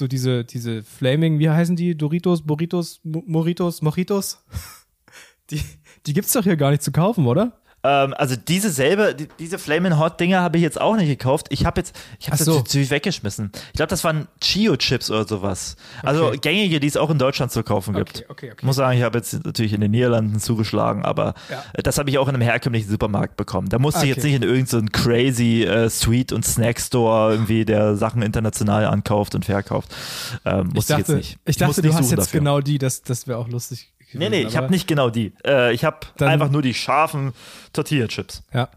so diese, diese Flaming, wie heißen die? Doritos, Burritos, Mo- Moritos, Mojitos? Die, die gibt's doch hier gar nicht zu kaufen, oder? Ähm, also diese selbe, die, diese Flamin' Hot Dinger habe ich jetzt auch nicht gekauft. Ich habe jetzt, ich habe so. natürlich weggeschmissen. Ich glaube, das waren Chio-Chips oder sowas. Also Okay. gängige, die es auch in Deutschland zu kaufen gibt. Okay, okay, okay. Ich muss sagen, ich habe jetzt natürlich in den Niederlanden zugeschlagen, aber Ja. äh, das habe ich auch in einem herkömmlichen Supermarkt bekommen. Da musste ich jetzt nicht in irgendeinen crazy äh, Sweet- und Snack-Store irgendwie, der Sachen international ankauft und verkauft. Ähm, Ich musste dachte, ich jetzt nicht. ich dachte musste du hast jetzt dafür. genau die, das, das wäre auch lustig. Nee, nee, ich habe nicht genau die. Äh, ich habe Dann- einfach nur die scharfen Tortilla-Chips. Ja.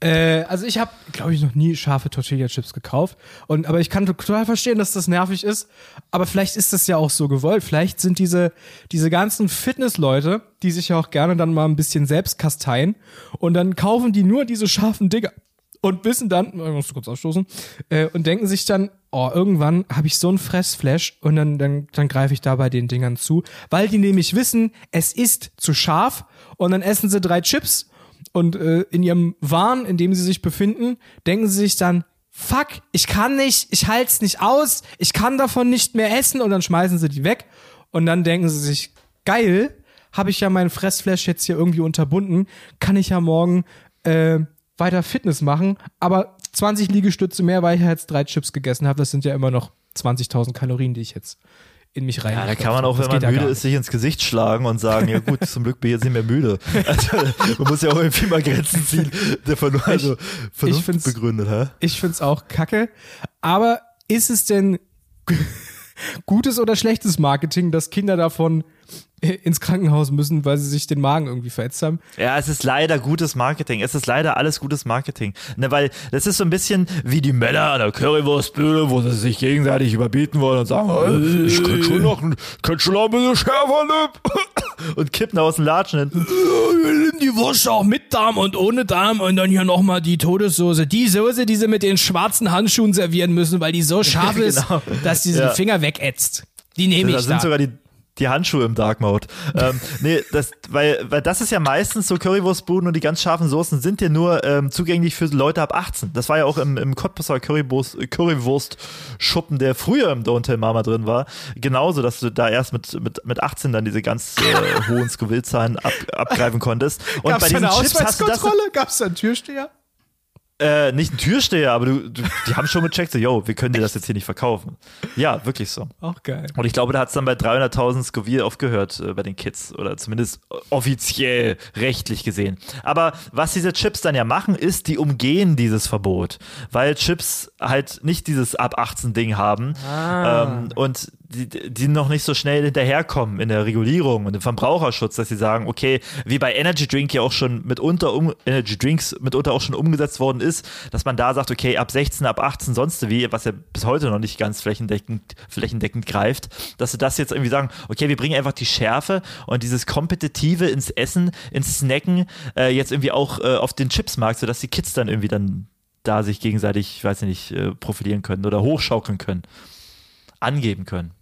Äh, also ich habe, glaube ich, noch nie scharfe Tortilla-Chips gekauft. Und, aber ich kann total verstehen, dass das nervig ist. Aber vielleicht ist das ja auch so gewollt. Vielleicht sind diese, diese ganzen Fitnessleute, die sich ja auch gerne dann mal ein bisschen selbst kasteien. Und dann kaufen die nur diese scharfen Dinger. Und wissen dann, ich muss kurz ausstoßen, äh, und denken sich dann, oh, irgendwann habe ich so einen Fressflash und dann, dann, dann greife ich da bei den Dingern zu. Weil die nämlich wissen, es ist zu scharf und dann essen sie drei Chips und äh, in ihrem Wahn, in dem sie sich befinden, denken sie sich dann, fuck, ich kann nicht, ich halt's nicht aus, ich kann davon nicht mehr essen und dann schmeißen sie die weg und dann denken sie sich, geil, habe ich ja meinen Fressflash jetzt hier irgendwie unterbunden, kann ich ja morgen äh, weiter Fitness machen, aber 20 Liegestütze mehr, weil ich ja jetzt drei Chips gegessen habe, das sind ja immer noch 20.000 Kalorien, die ich jetzt in mich rein. Ja, da kann man auch, wenn man müde ist, sich ins Gesicht schlagen und sagen, ja gut, zum Glück bin ich jetzt nicht mehr müde. Also, man muss ja auch irgendwie mal Grenzen ziehen, der von nur also Vernunft find's- begründet, hä? Ich find's auch kacke. Aber ist es denn gutes oder schlechtes Marketing, dass Kinder davon ins Krankenhaus müssen, weil sie sich den Magen irgendwie verätzt haben? Ja, es ist leider gutes Marketing. Es ist leider alles gutes Marketing. Ne, weil das ist so ein bisschen wie die Männer an der Currywurstbühne, wo sie sich gegenseitig überbieten wollen und sagen, äh, ich könnte schon noch, ein- könnte schon noch ein bisschen schärfer nehmen. und kippen aus den Latschen hin. Wir nehmen die Wurst auch mit Darm und ohne Darm und dann hier nochmal die Todessoße. Die Soße, die sie mit den schwarzen Handschuhen servieren müssen, weil die so scharf Genau. ist, dass sie Ja. die Finger wegätzt. Die nehme Da ich sind da. sogar die, die Handschuhe im Dark Mode. ähm, nee, das, weil, weil das ist ja meistens so Currywurstbuden und die ganz scharfen Soßen sind ja nur ähm, zugänglich für Leute ab 18. Das war ja auch im, im Cottbusser Currywurst, Currywurst-Schuppen, der früher im Don't Tell Mama drin war, genauso, dass du da erst mit, mit, mit 18 dann diese ganz äh, hohen Scoville-Zahlen ab, abgreifen konntest. Und Gab's bei diesen eine Chips hast du das Ausweiskontrolle? Gab's da einen Türsteher? Äh, nicht ein Türsteher, aber du, du, die haben schon gecheckt, so, yo, wir können dir das jetzt hier nicht verkaufen. Ja, wirklich so. Auch geil. Und ich glaube, da hat es dann bei 300.000 Scoville aufgehört äh, bei den Kids oder zumindest offiziell rechtlich gesehen. Aber was diese Chips dann ja machen, ist, die umgehen dieses Verbot, weil Chips halt nicht dieses ab 18 Ding haben ähm, und die, die noch nicht so schnell hinterherkommen in der Regulierung und im Verbraucherschutz, dass sie sagen, okay, wie bei Energy Drink ja auch schon mitunter um, Energy Drinks mitunter auch schon umgesetzt worden ist, dass man da sagt, okay, ab 16, ab 18 sonst wie, was ja bis heute noch nicht ganz flächendeckend, flächendeckend greift, dass sie das jetzt irgendwie sagen, okay, wir bringen einfach die Schärfe und dieses Kompetitive ins Essen, ins Snacken, äh, jetzt irgendwie auch äh, auf den Chipsmarkt, sodass die Kids dann irgendwie dann da sich gegenseitig, ich weiß nicht, äh, profilieren können oder hochschaukeln können, angeben können.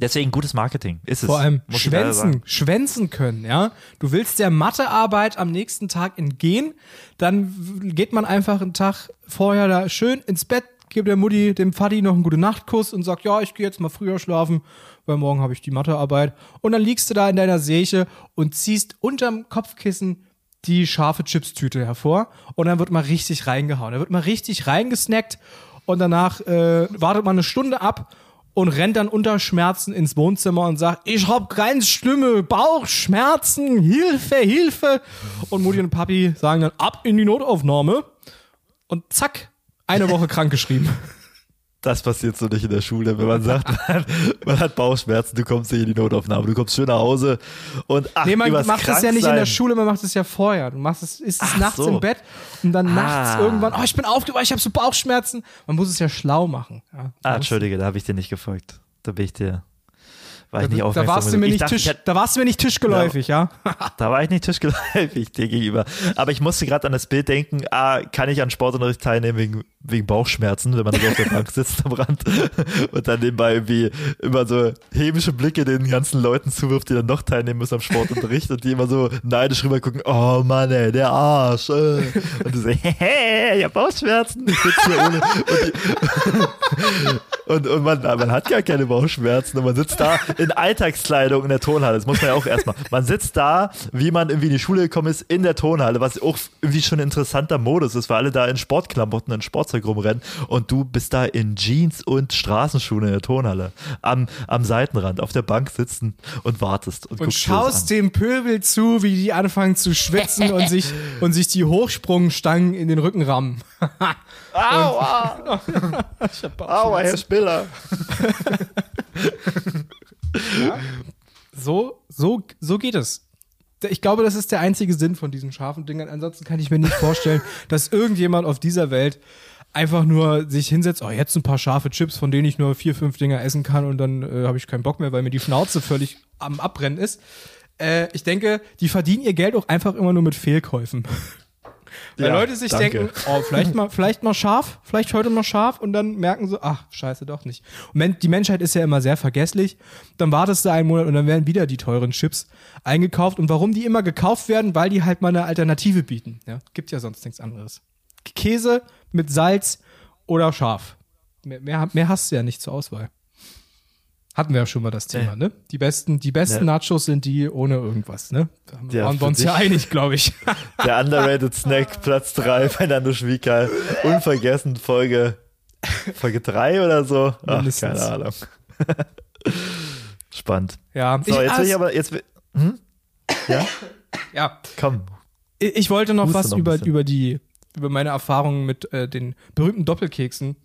Deswegen gutes Marketing ist es. Vor allem schwänzen, schwänzen können, ja. Du willst der Mathearbeit am nächsten Tag entgehen, dann geht man einfach einen Tag vorher da schön ins Bett, gibt der Mutti, dem Vati noch einen gute Nachtkuss und sagt, ja, ich gehe jetzt mal früher schlafen, weil morgen habe ich die Mathearbeit. Und dann liegst du da in deiner Seche und ziehst unterm Kopfkissen die scharfe Chipstüte hervor und dann wird mal richtig reingehauen. Da wird mal richtig reingesnackt und danach äh, wartet man eine Stunde ab und rennt dann unter Schmerzen ins Wohnzimmer und sagt, ich hab ganz schlimme Bauchschmerzen, Hilfe, Hilfe. Und Mutti und Papi sagen dann, ab in die Notaufnahme. Und zack, eine Woche krankgeschrieben. Das passiert so nicht in der Schule, wenn man sagt, man, man hat Bauchschmerzen, du kommst nicht in die Notaufnahme, du kommst schön nach Hause und ach, Nee, man macht das ja nicht in der. Schule, man macht es ja vorher. Du machst es, ist es Ach nachts so. im Bett und dann nachts Ah. irgendwann, oh, ich bin aufgewacht, ich habe so Bauchschmerzen. Man muss es ja schlau machen. Ja, Ah, Entschuldige, da habe ich dir nicht gefolgt. Da bin ich dir, war ich nicht da, aufmerksam. warst du mir Ich nicht dachte, Tisch, ich hätte- da warst du mir nicht tischgeläufig, ja? Da war ich nicht tischgeläufig dir gegenüber. Aber ich musste gerade an das Bild denken, ah, kann ich an Sportunterricht teilnehmen wegen, wegen Bauchschmerzen, wenn man so auf der Bank sitzt am Rand und dann nebenbei irgendwie immer so hämische Blicke den ganzen Leuten zuwirft, die dann noch teilnehmen müssen am Sportunterricht und die immer so neidisch rüber gucken, oh Mann ey, der Arsch. Äh. Und du so, hehe, ich hab Bauchschmerzen. Ich sitze hier ohne. Und, die, und, und man, man hat gar keine Bauchschmerzen und man sitzt da in Alltagskleidung in der Tonhalle. Das muss man ja auch erstmal. Man sitzt da, wie man irgendwie in die Schule gekommen ist, in der Tonhalle, was auch irgendwie schon ein interessanter Modus ist, weil alle da in Sportklamotten und Sportzeug rumrennen und du bist da in Jeans und Straßenschuhen in der Tonhalle. Am, am Seitenrand, auf der Bank sitzen und wartest. Und, Und schaust dem Pöbel zu, wie die anfangen zu schwitzen und sich, und sich die Hochsprungstangen in den Rücken rammen. Aua! Aua, Herr Spiller. So, so, so geht es. Ich glaube, das ist der einzige Sinn von diesen scharfen Dingern. Ansonsten kann ich mir nicht vorstellen, dass irgendjemand auf dieser Welt einfach nur sich hinsetzt, oh, jetzt ein paar scharfe Chips, von denen ich nur vier, fünf Dinger essen kann und dann äh, habe ich keinen Bock mehr, weil mir die Schnauze völlig am Abbrennen ist. Äh, ich denke, die verdienen ihr Geld auch einfach immer nur mit Fehlkäufen. Weil Ja, Leute sich danke. denken, oh, vielleicht mal, vielleicht mal scharf, vielleicht heute mal scharf und dann merken so, ach, scheiße, doch nicht. Und die Menschheit ist ja immer sehr vergesslich. Dann wartest du einen Monat und dann werden wieder die teuren Chips eingekauft. Und warum die immer gekauft werden? Weil die halt mal eine Alternative bieten. Ja, gibt ja sonst nichts anderes. Käse mit Salz oder scharf. Mehr, mehr, mehr hast du ja nicht zur Auswahl. Hatten wir ja schon mal das Thema, ne? Die besten, die besten Nachos sind die ohne irgendwas, ne? Da Ja, waren wir uns ja einig, glaube ich. Der underrated Snack, Platz 3 bei Nando Schwiekal. Unvergessen, Folge, Folge 3 oder so. Ach, Mindestens. keine Ahnung. Spannend. Ja, So, jetzt will ich aber, jetzt will, hm? Ja? ja. Komm. Ich ich wollte noch Huste was noch über, bisschen. über die, über meine Erfahrungen mit äh, den berühmten Doppelkeksen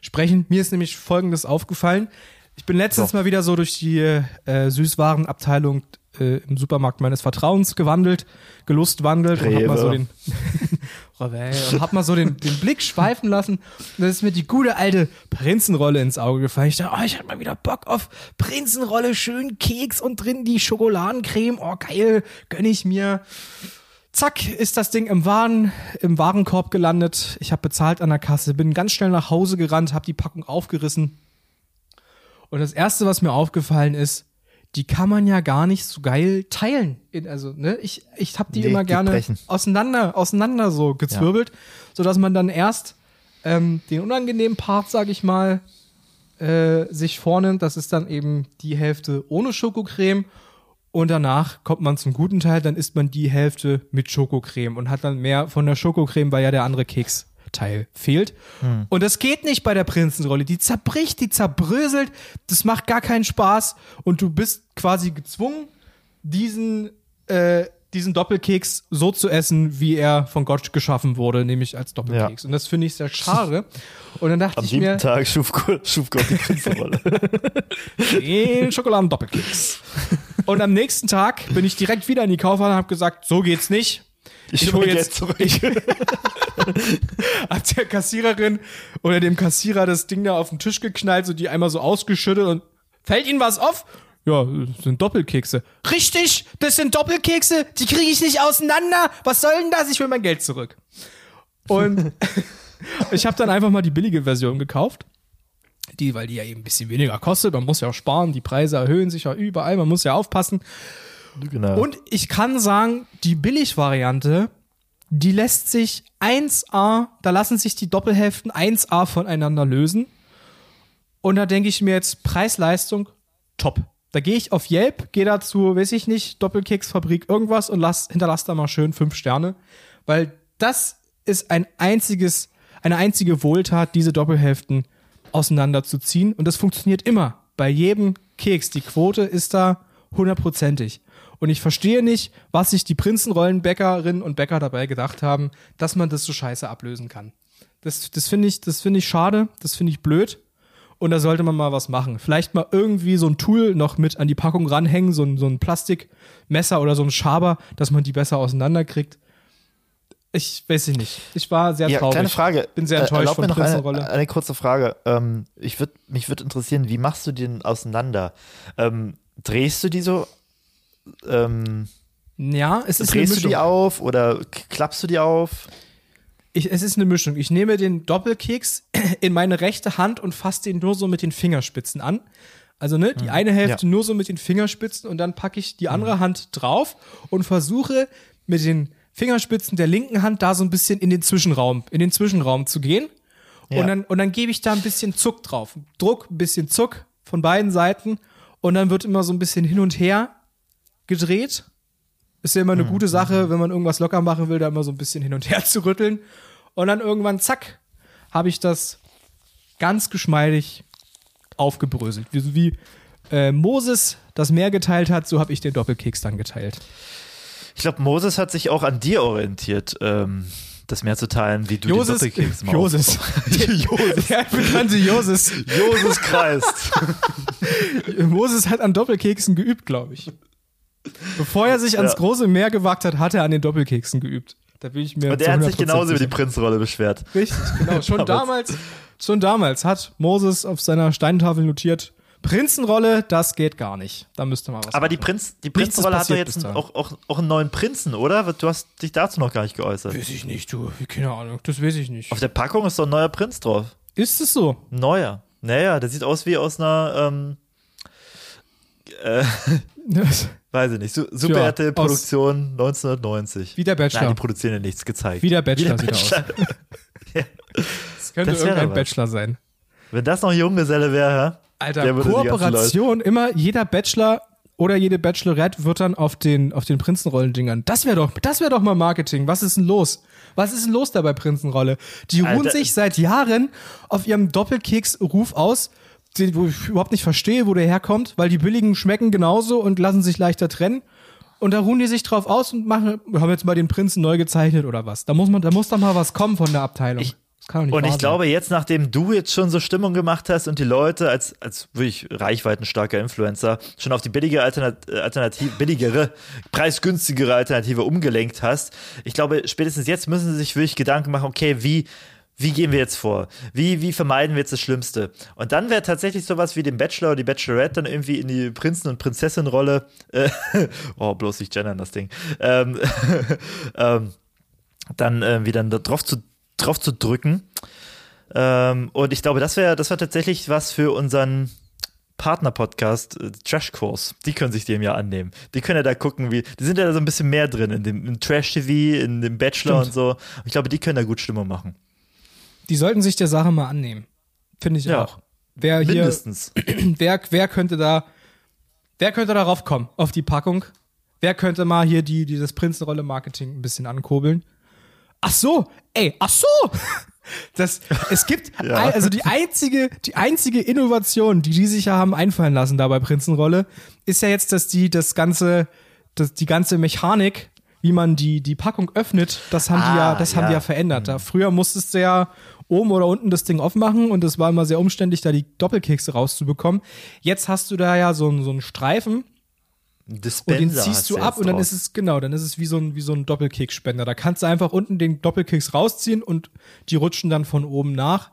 sprechen. Mir ist nämlich Folgendes aufgefallen. Ich bin letztens So. mal wieder so durch die äh, Süßwarenabteilung äh, im Supermarkt meines Vertrauens gewandelt, gelustwandelt und hab mal so den und hab mal so den, den Blick schweifen lassen. Und da ist mir die gute alte Prinzenrolle ins Auge gefallen. Ich dachte, oh, ich hab mal wieder Bock auf Prinzenrolle, schön Keks und drin die Schokoladencreme. Oh, geil, gönn ich mir. Zack, ist das Ding im Waren, im Warenkorb gelandet. Ich habe bezahlt an der Kasse, bin ganz schnell nach Hause gerannt, habe die Packung aufgerissen. Und das erste, was mir aufgefallen ist, die kann man ja gar nicht so geil teilen. Also, ne, ich, ich habe die Nee, immer gerne brechen. auseinander, auseinander so gezwirbelt, sodass man dann erst ähm, den unangenehmen Part, sag ich mal, äh, sich vornimmt. Das ist dann eben die Hälfte ohne Schokocreme. Und danach kommt man zum guten Teil, dann isst man die Hälfte mit Schokocreme und hat dann mehr von der Schokocreme, weil ja der andere Keksteil fehlt. Und das geht nicht bei der Prinzenrolle. Die zerbricht, die zerbröselt, das macht gar keinen Spaß und du bist quasi gezwungen, diesen, äh, diesen Doppelkeks so zu essen, wie er von Gott geschaffen wurde, nämlich als Doppelkeks. Und das finde ich sehr schade. Und dann dachte Am ich siebten mir, Tag schuf, schuf Gott die Prinzenrolle. den Schokoladen-Doppelkeks. Und am nächsten Tag bin ich direkt wieder in die Kaufhalle und habe gesagt, so geht's nicht. Ich hol hol jetzt zurück. Ich hab der Kassiererin oder dem Kassierer das Ding da auf den Tisch geknallt, so die einmal so ausgeschüttet und fällt Ihnen was auf? Ja, das sind Doppelkekse. Richtig, das sind Doppelkekse, die kriege ich nicht auseinander. Was soll denn das? Ich will mein Geld zurück. Und ich habe dann einfach mal die billige Version gekauft. Die, weil die ja eben ein bisschen weniger kostet. Man muss ja auch sparen, die Preise erhöhen sich ja überall, man muss ja aufpassen. Genau. Und ich kann sagen, die Billigvariante, die lässt sich 1A, da lassen sich die Doppelhälften 1A voneinander lösen. Und da denke ich mir jetzt, Preis-Leistung, top. Da gehe ich auf Yelp, gehe dazu, weiß ich nicht, Doppelkeksfabrik, irgendwas und lass, hinterlass da mal schön fünf Sterne. Weil das ist ein einziges, eine einzige Wohltat, diese Doppelhälften auseinanderzuziehen. Und das funktioniert immer. Bei jedem Keks. Die Quote ist da hundertprozentig. Und ich verstehe nicht, was sich die Prinzenrollenbäckerinnen und Bäcker dabei gedacht haben, dass man das so scheiße ablösen kann. Das, das finde ich, das finde ich schade, das finde ich blöd. Und da sollte man mal was machen. Vielleicht mal irgendwie so ein Tool noch mit an die Packung ranhängen, so ein, so ein Plastikmesser oder so ein Schaber, dass man die besser auseinanderkriegt. Ich weiß ich nicht. Ich war sehr Ja, traurig. kleine Frage. Bin sehr Äh, enttäuscht erlaub von mir noch eine, Prinzenrolle. eine kurze Frage. Ähm, ich würd, mich würde interessieren, wie machst du den auseinander? Ähm, drehst du die so? Ähm, Ja, es ist eine drehst du die auf oder klappst du die auf? Ich, es ist eine Mischung. Ich nehme den Doppelkeks in meine rechte Hand und fasse den nur so mit den Fingerspitzen an. Also ne, die eine Hälfte nur so mit den Fingerspitzen und dann packe ich die andere Hand drauf und versuche mit den Fingerspitzen der linken Hand da so ein bisschen in den Zwischenraum, in den Zwischenraum zu gehen. Ja. Und dann, und dann gebe ich da ein bisschen Zuck drauf. Druck, ein bisschen Zuck von beiden Seiten. und dann wird immer so ein bisschen hin und her gedreht. Ist ja immer eine gute Sache, wenn man irgendwas locker machen will, da immer so ein bisschen hin und her zu rütteln. Und dann irgendwann, zack, habe ich das ganz geschmeidig aufgebröselt. Wie, wie äh, Moses das Meer geteilt hat, so habe ich den Doppelkeks dann geteilt. Ich glaube, Moses hat sich auch an dir orientiert, ähm, das mehr zu teilen, wie du Joses, den Doppelkeks machst. Joses. Joses. Der bekannte Joses. Joses kreist. Moses hat an Doppelkeksen geübt, glaube ich. Bevor er sich ans Ja. große Meer gewagt hat, hat er an den Doppelkeksen geübt. Da will ich mir Und zu er hat sich 100% genauso über die sicher. Prinzrolle beschwert. Richtig, genau. Schon damals, schon damals hat Moses auf seiner Steintafel notiert, Prinzenrolle, das geht gar nicht. Da müsste mal was Aber die, machen. Prinz, die Nichts ist Prinzrolle hat doch jetzt auch, auch, auch einen neuen Prinzen, oder? Du hast dich dazu noch gar nicht geäußert. Weiß ich nicht, du. Keine Ahnung. Das weiß ich nicht. Auf der Packung ist doch ein neuer Prinz drauf. Ist es so? Neuer. Naja, der sieht aus wie aus einer, ähm, äh, weiß ich nicht, Su Super Ja, RTL Produktion 1990. Wie der Bachelor. Nein, die produzieren ja nichts gezeigt. Wie der Bachelor Wie der sieht er aus. Bachelor. Das könnte Das irgendein. Bachelor sein. Wenn das noch Junggeselle wäre, Alter, Kooperation, immer jeder Bachelor oder jede Bachelorette wird dann auf den, auf den Prinzenrollendingern. Das wäre doch, das wäre doch mal Marketing. Was ist denn los? Was ist denn los da bei Prinzenrolle? Die ruhen Alter. sich seit Jahren auf ihrem Doppelkeks-Ruf aus, den, wo ich überhaupt nicht verstehe, wo der herkommt, weil die billigen schmecken genauso und lassen sich leichter trennen. Und da ruhen die sich drauf aus und machen, wir haben jetzt mal den Prinzen neu gezeichnet oder was. Da muss man, da muss doch mal was kommen von der Abteilung. Ich- das kann doch nicht Und ich sein. glaube, jetzt, nachdem du jetzt schon so Stimmung gemacht hast und die Leute als, als wirklich reichweitenstarker Influencer schon auf die billige Alternat äh, Alternative, billigere, preisgünstigere Alternative umgelenkt hast, ich glaube, spätestens jetzt müssen sie sich wirklich Gedanken machen, okay, wie, wie gehen wir jetzt vor? Wie, wie vermeiden wir jetzt das Schlimmste? Und dann wäre tatsächlich sowas wie den Bachelor oder die Bachelorette dann irgendwie in die Prinzen- und Prinzessin-Rolle, äh, oh, bloß nicht gendern das Ding, ähm, ähm, dann äh, wieder da drauf zu, drauf zu drücken. Ähm, und ich glaube, das wäre das wär tatsächlich was für unseren Partner-Podcast, äh, Trash-Kurs. Die können sich dem ja annehmen. Die können ja da gucken, wie. Die sind ja da so ein bisschen mehr drin, in dem Trash-TV, in dem Bachelor Stimmt. und so. Und ich glaube, die können da gut Stimmung machen. Die sollten sich der Sache mal annehmen. Finde ich Ja. auch. Wer hier, Mindestens. wer, wer könnte da, wer könnte darauf kommen, auf die Packung? Wer könnte mal hier die, die das Prinzenrolle-Marketing ein bisschen ankurbeln? Ach so, ey, ach so! Das, es gibt, ein, also die einzige, die einzige Innovation, die die sich ja haben einfallen lassen da bei Prinzenrolle, ist ja jetzt, dass die das ganze, das, die ganze Mechanik, wie man die, die Packung öffnet, das haben die ja, Ah, das haben ja. die ja verändert. Da früher musstest du ja oben oder unten das Ding aufmachen und es war immer sehr umständlich, da die Doppelkekse rauszubekommen. Jetzt hast du da ja so einen, so einen Streifen und Dispenser den hast ziehst du ab und dann drauf. ist es, genau, dann ist es wie so ein, wie so ein Doppelkeksspender. Da kannst du einfach unten den Doppelkeks rausziehen und die rutschen dann von oben nach.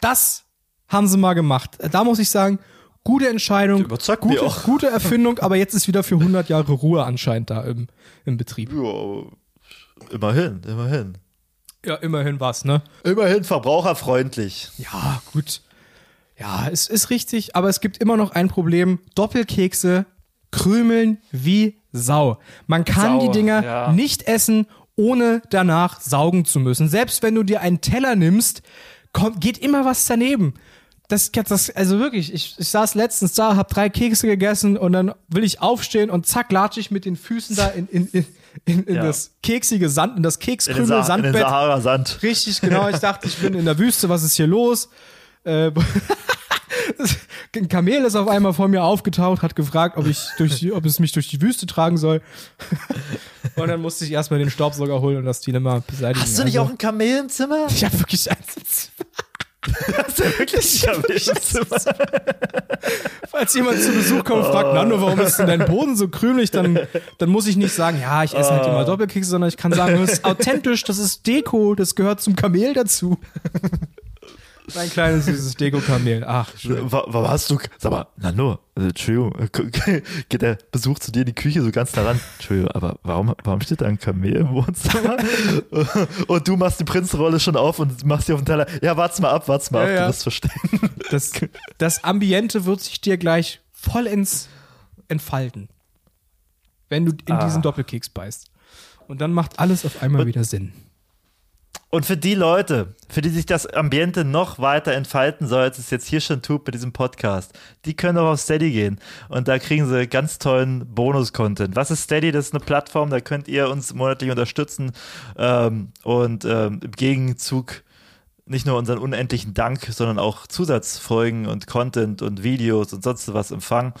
Das haben sie mal gemacht. Da muss ich sagen, gute Entscheidung, gute, gute Erfindung, aber jetzt ist wieder für 100 Jahre Ruhe anscheinend da im, im Betrieb. Ja, immerhin, immerhin. Ja, immerhin was, ne? Immerhin verbraucherfreundlich. Ja, gut. Ja, es ist richtig, aber es gibt immer noch ein Problem. Doppelkekse krümeln wie Sau. Man kann Sau, die Dinger ja. nicht essen, ohne danach saugen zu müssen. Selbst wenn du dir einen Teller nimmst, kommt, geht immer was daneben. Das, das, also wirklich, ich, ich saß letztens da, hab drei Kekse gegessen und dann will ich aufstehen und zack, latsche ich mit den Füßen da in, in, in, in, in Ja. das keksige Sand, in das Kekskrümel, Sa in den Sandbett. Sahara-Sand. Richtig, genau. Ich dachte, ich bin in der Wüste, was ist hier los? Äh, ein Kamel ist auf einmal vor mir aufgetaucht, hat gefragt, ob, ich durch, die- ob es mich durch die Wüste tragen soll. Und dann musste ich erstmal den Staubsauger holen und das Dilemma beseitigen. Hast du nicht Also, auch ein Kamel im Zimmer? Ich habe wirklich eins. Hast du wirklich ein Kamel im Zimmer? Falls jemand zu Besuch kommt und fragt, Nando, warum ist denn dein Boden so krümelig, dann, dann muss ich nicht sagen, ja, ich esse halt immer Doppelkekse, sondern ich kann sagen, das ist authentisch, das ist Deko, das gehört zum Kamel dazu. Mein kleines süßes Deko-Kamel. Ach, schön. Wa- Warum hast du. Sag mal, Nano, also, Entschuldigung, äh, geht der Besuch zu dir in die Küche so ganz nah ran? Entschuldigung, aber warum, warum steht da ein Kamel im Wohnzimmer? und du machst die Prinzenrolle schon auf und machst sie auf den Teller. Ja, wart's mal ab, wart's mal Ja, ab, ja. du wirst verstehen. Das, das Ambiente wird sich dir gleich vollends entfalten, wenn du in Ah. diesen Doppelkeks beißt. Und dann macht alles auf einmal wieder Sinn. Und für die Leute, für die sich das Ambiente noch weiter entfalten soll, als es jetzt hier schon tut bei diesem Podcast, die können auch auf Steady gehen. Und da kriegen sie ganz tollen Bonus-Content. Was ist Steady? Das ist eine Plattform, da könnt ihr uns monatlich unterstützen ähm, und ähm, im Gegenzug nicht nur unseren unendlichen Dank, sondern auch Zusatzfolgen und Content und Videos und sonst was empfangen.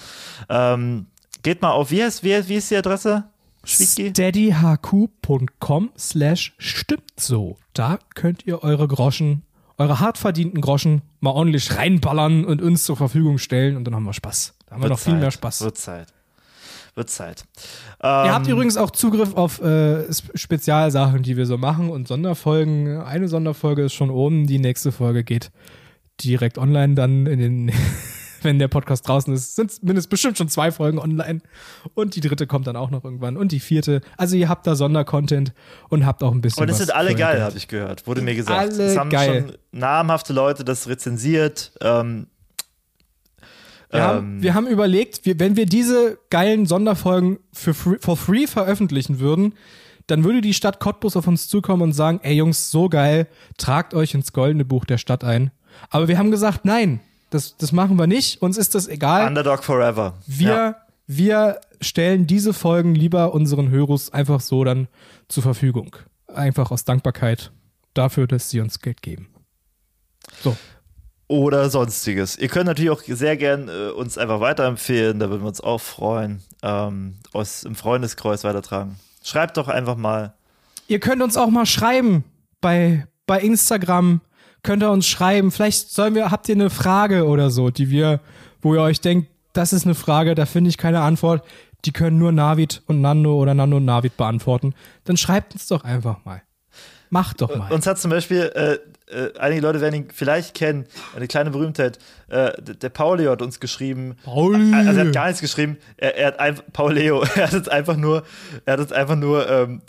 Ähm, geht mal auf, wie heißt, wie, wie ist die Adresse? Steadyhq.com slash stimmt so. Da könnt ihr eure Groschen, eure hart verdienten Groschen mal ordentlich reinballern und uns zur Verfügung stellen und dann haben wir Spaß. Da haben wir noch viel Zeit. mehr Spaß. Wird Zeit. Wird Zeit. Ihr habt Ähm, übrigens auch Zugriff auf äh, Sp- Spezialsachen, die wir so machen und Sonderfolgen. Eine Sonderfolge ist schon oben, die nächste Folge geht direkt online dann in den, wenn der Podcast draußen ist, sind mindestens bestimmt schon zwei Folgen online und die dritte kommt dann auch noch irgendwann und die vierte. Also ihr habt da Sondercontent und habt auch ein bisschen Und es sind alle geil, habe ich gehört. Wurde mir gesagt. Alle es haben geil. schon namhafte Leute das rezensiert. Ähm, Wir, haben, wir haben überlegt, wir, wenn wir diese geilen Sonderfolgen für free, for free veröffentlichen würden, dann würde die Stadt Cottbus auf uns zukommen und sagen, ey Jungs, so geil, tragt euch ins goldene Buch der Stadt ein. Aber wir haben gesagt, nein, das, das machen wir nicht, uns ist das egal. Underdog Forever. Wir, Ja. wir stellen diese Folgen lieber unseren Hörers einfach so dann zur Verfügung. Einfach aus Dankbarkeit dafür, dass sie uns Geld geben. So. Oder sonstiges. Ihr könnt natürlich auch sehr gern äh, uns einfach weiterempfehlen, da würden wir uns auch freuen. Ähm, aus im Freundeskreuz weitertragen. Schreibt doch einfach mal. Ihr könnt uns auch mal schreiben bei, bei Instagram. Könnt ihr uns schreiben. Vielleicht sollen wir, habt ihr eine Frage oder so, die wir, wo ihr euch denkt, das ist eine Frage, da finde ich keine Antwort. Die können nur Navid und Nando oder Nando und Navid beantworten. Dann schreibt uns doch einfach mal. Macht doch mal. Uns hat zum Beispiel, äh, äh, einige Leute werden ihn vielleicht kennen, eine kleine Berühmtheit. Äh, der Pauli hat uns geschrieben. Pauli. Also er hat gar nichts geschrieben. Er, er hat einfach, Pauleo, er hat uns einfach nur, er hat uns einfach nur ähm,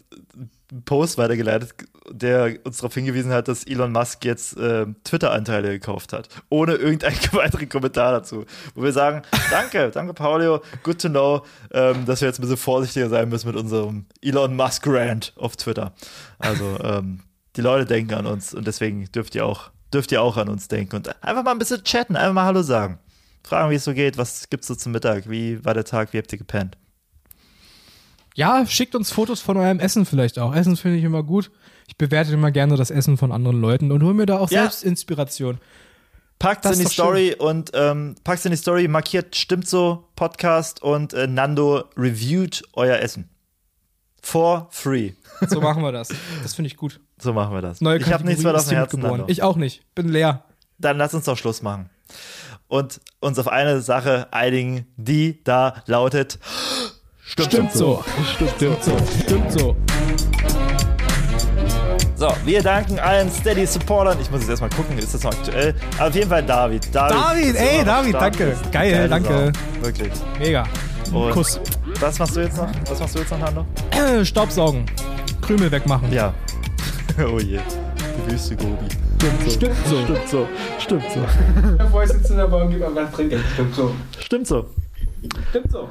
einen Post weitergeleitet, der uns darauf hingewiesen hat, dass Elon Musk jetzt äh, Twitter-Anteile gekauft hat. Ohne irgendeinen weiteren Kommentar dazu. Wo wir sagen, danke, danke Paulio, good to know, ähm, dass wir jetzt ein bisschen vorsichtiger sein müssen mit unserem Elon Musk-Rant auf Twitter. Also, ähm, die Leute denken an uns und deswegen dürft ihr auch, dürft ihr auch an uns denken und einfach mal ein bisschen chatten, einfach mal Hallo sagen. Fragen, wie es so geht, was gibt's so zum Mittag, wie war der Tag, wie habt ihr gepennt? Ja, schickt uns Fotos von eurem Essen vielleicht auch. Essen finde ich immer gut. Ich bewerte immer gerne das Essen von anderen Leuten und hole mir da auch Ja. selbst Inspiration. Packt's Das in die Story und ähm, packt's in die Story, markiert stimmt so Podcast und äh, Nando reviewt euer Essen. For free. So machen wir das. Das finde ich gut. So machen wir das. Neue ich habe nichts ist auf dem Herzen. geboren. Nando. Ich auch nicht. Bin leer. Dann lass uns doch Schluss machen. Und uns auf eine Sache einigen, die da lautet. Stimmt so. Stimmt so. Stimmt so. So, wir danken allen Steady-Supportern. Ich muss jetzt erstmal gucken, ist das noch aktuell? Aber auf jeden Fall David. David, David, ey, David, danke. Geil, Geile danke. Sau. Wirklich. Mega. Und Kuss. Was machst du jetzt noch? Was machst du jetzt noch, Nando? Staubsaugen. Krümel wegmachen. Ja. oh je. Die Wüste Gobi. Stimmt so. Stimmt so. Stimmt so. Bevor ich sitze in der Bahn, gib einfach trinken. Stimmt so. Stimmt so. Stimmt so.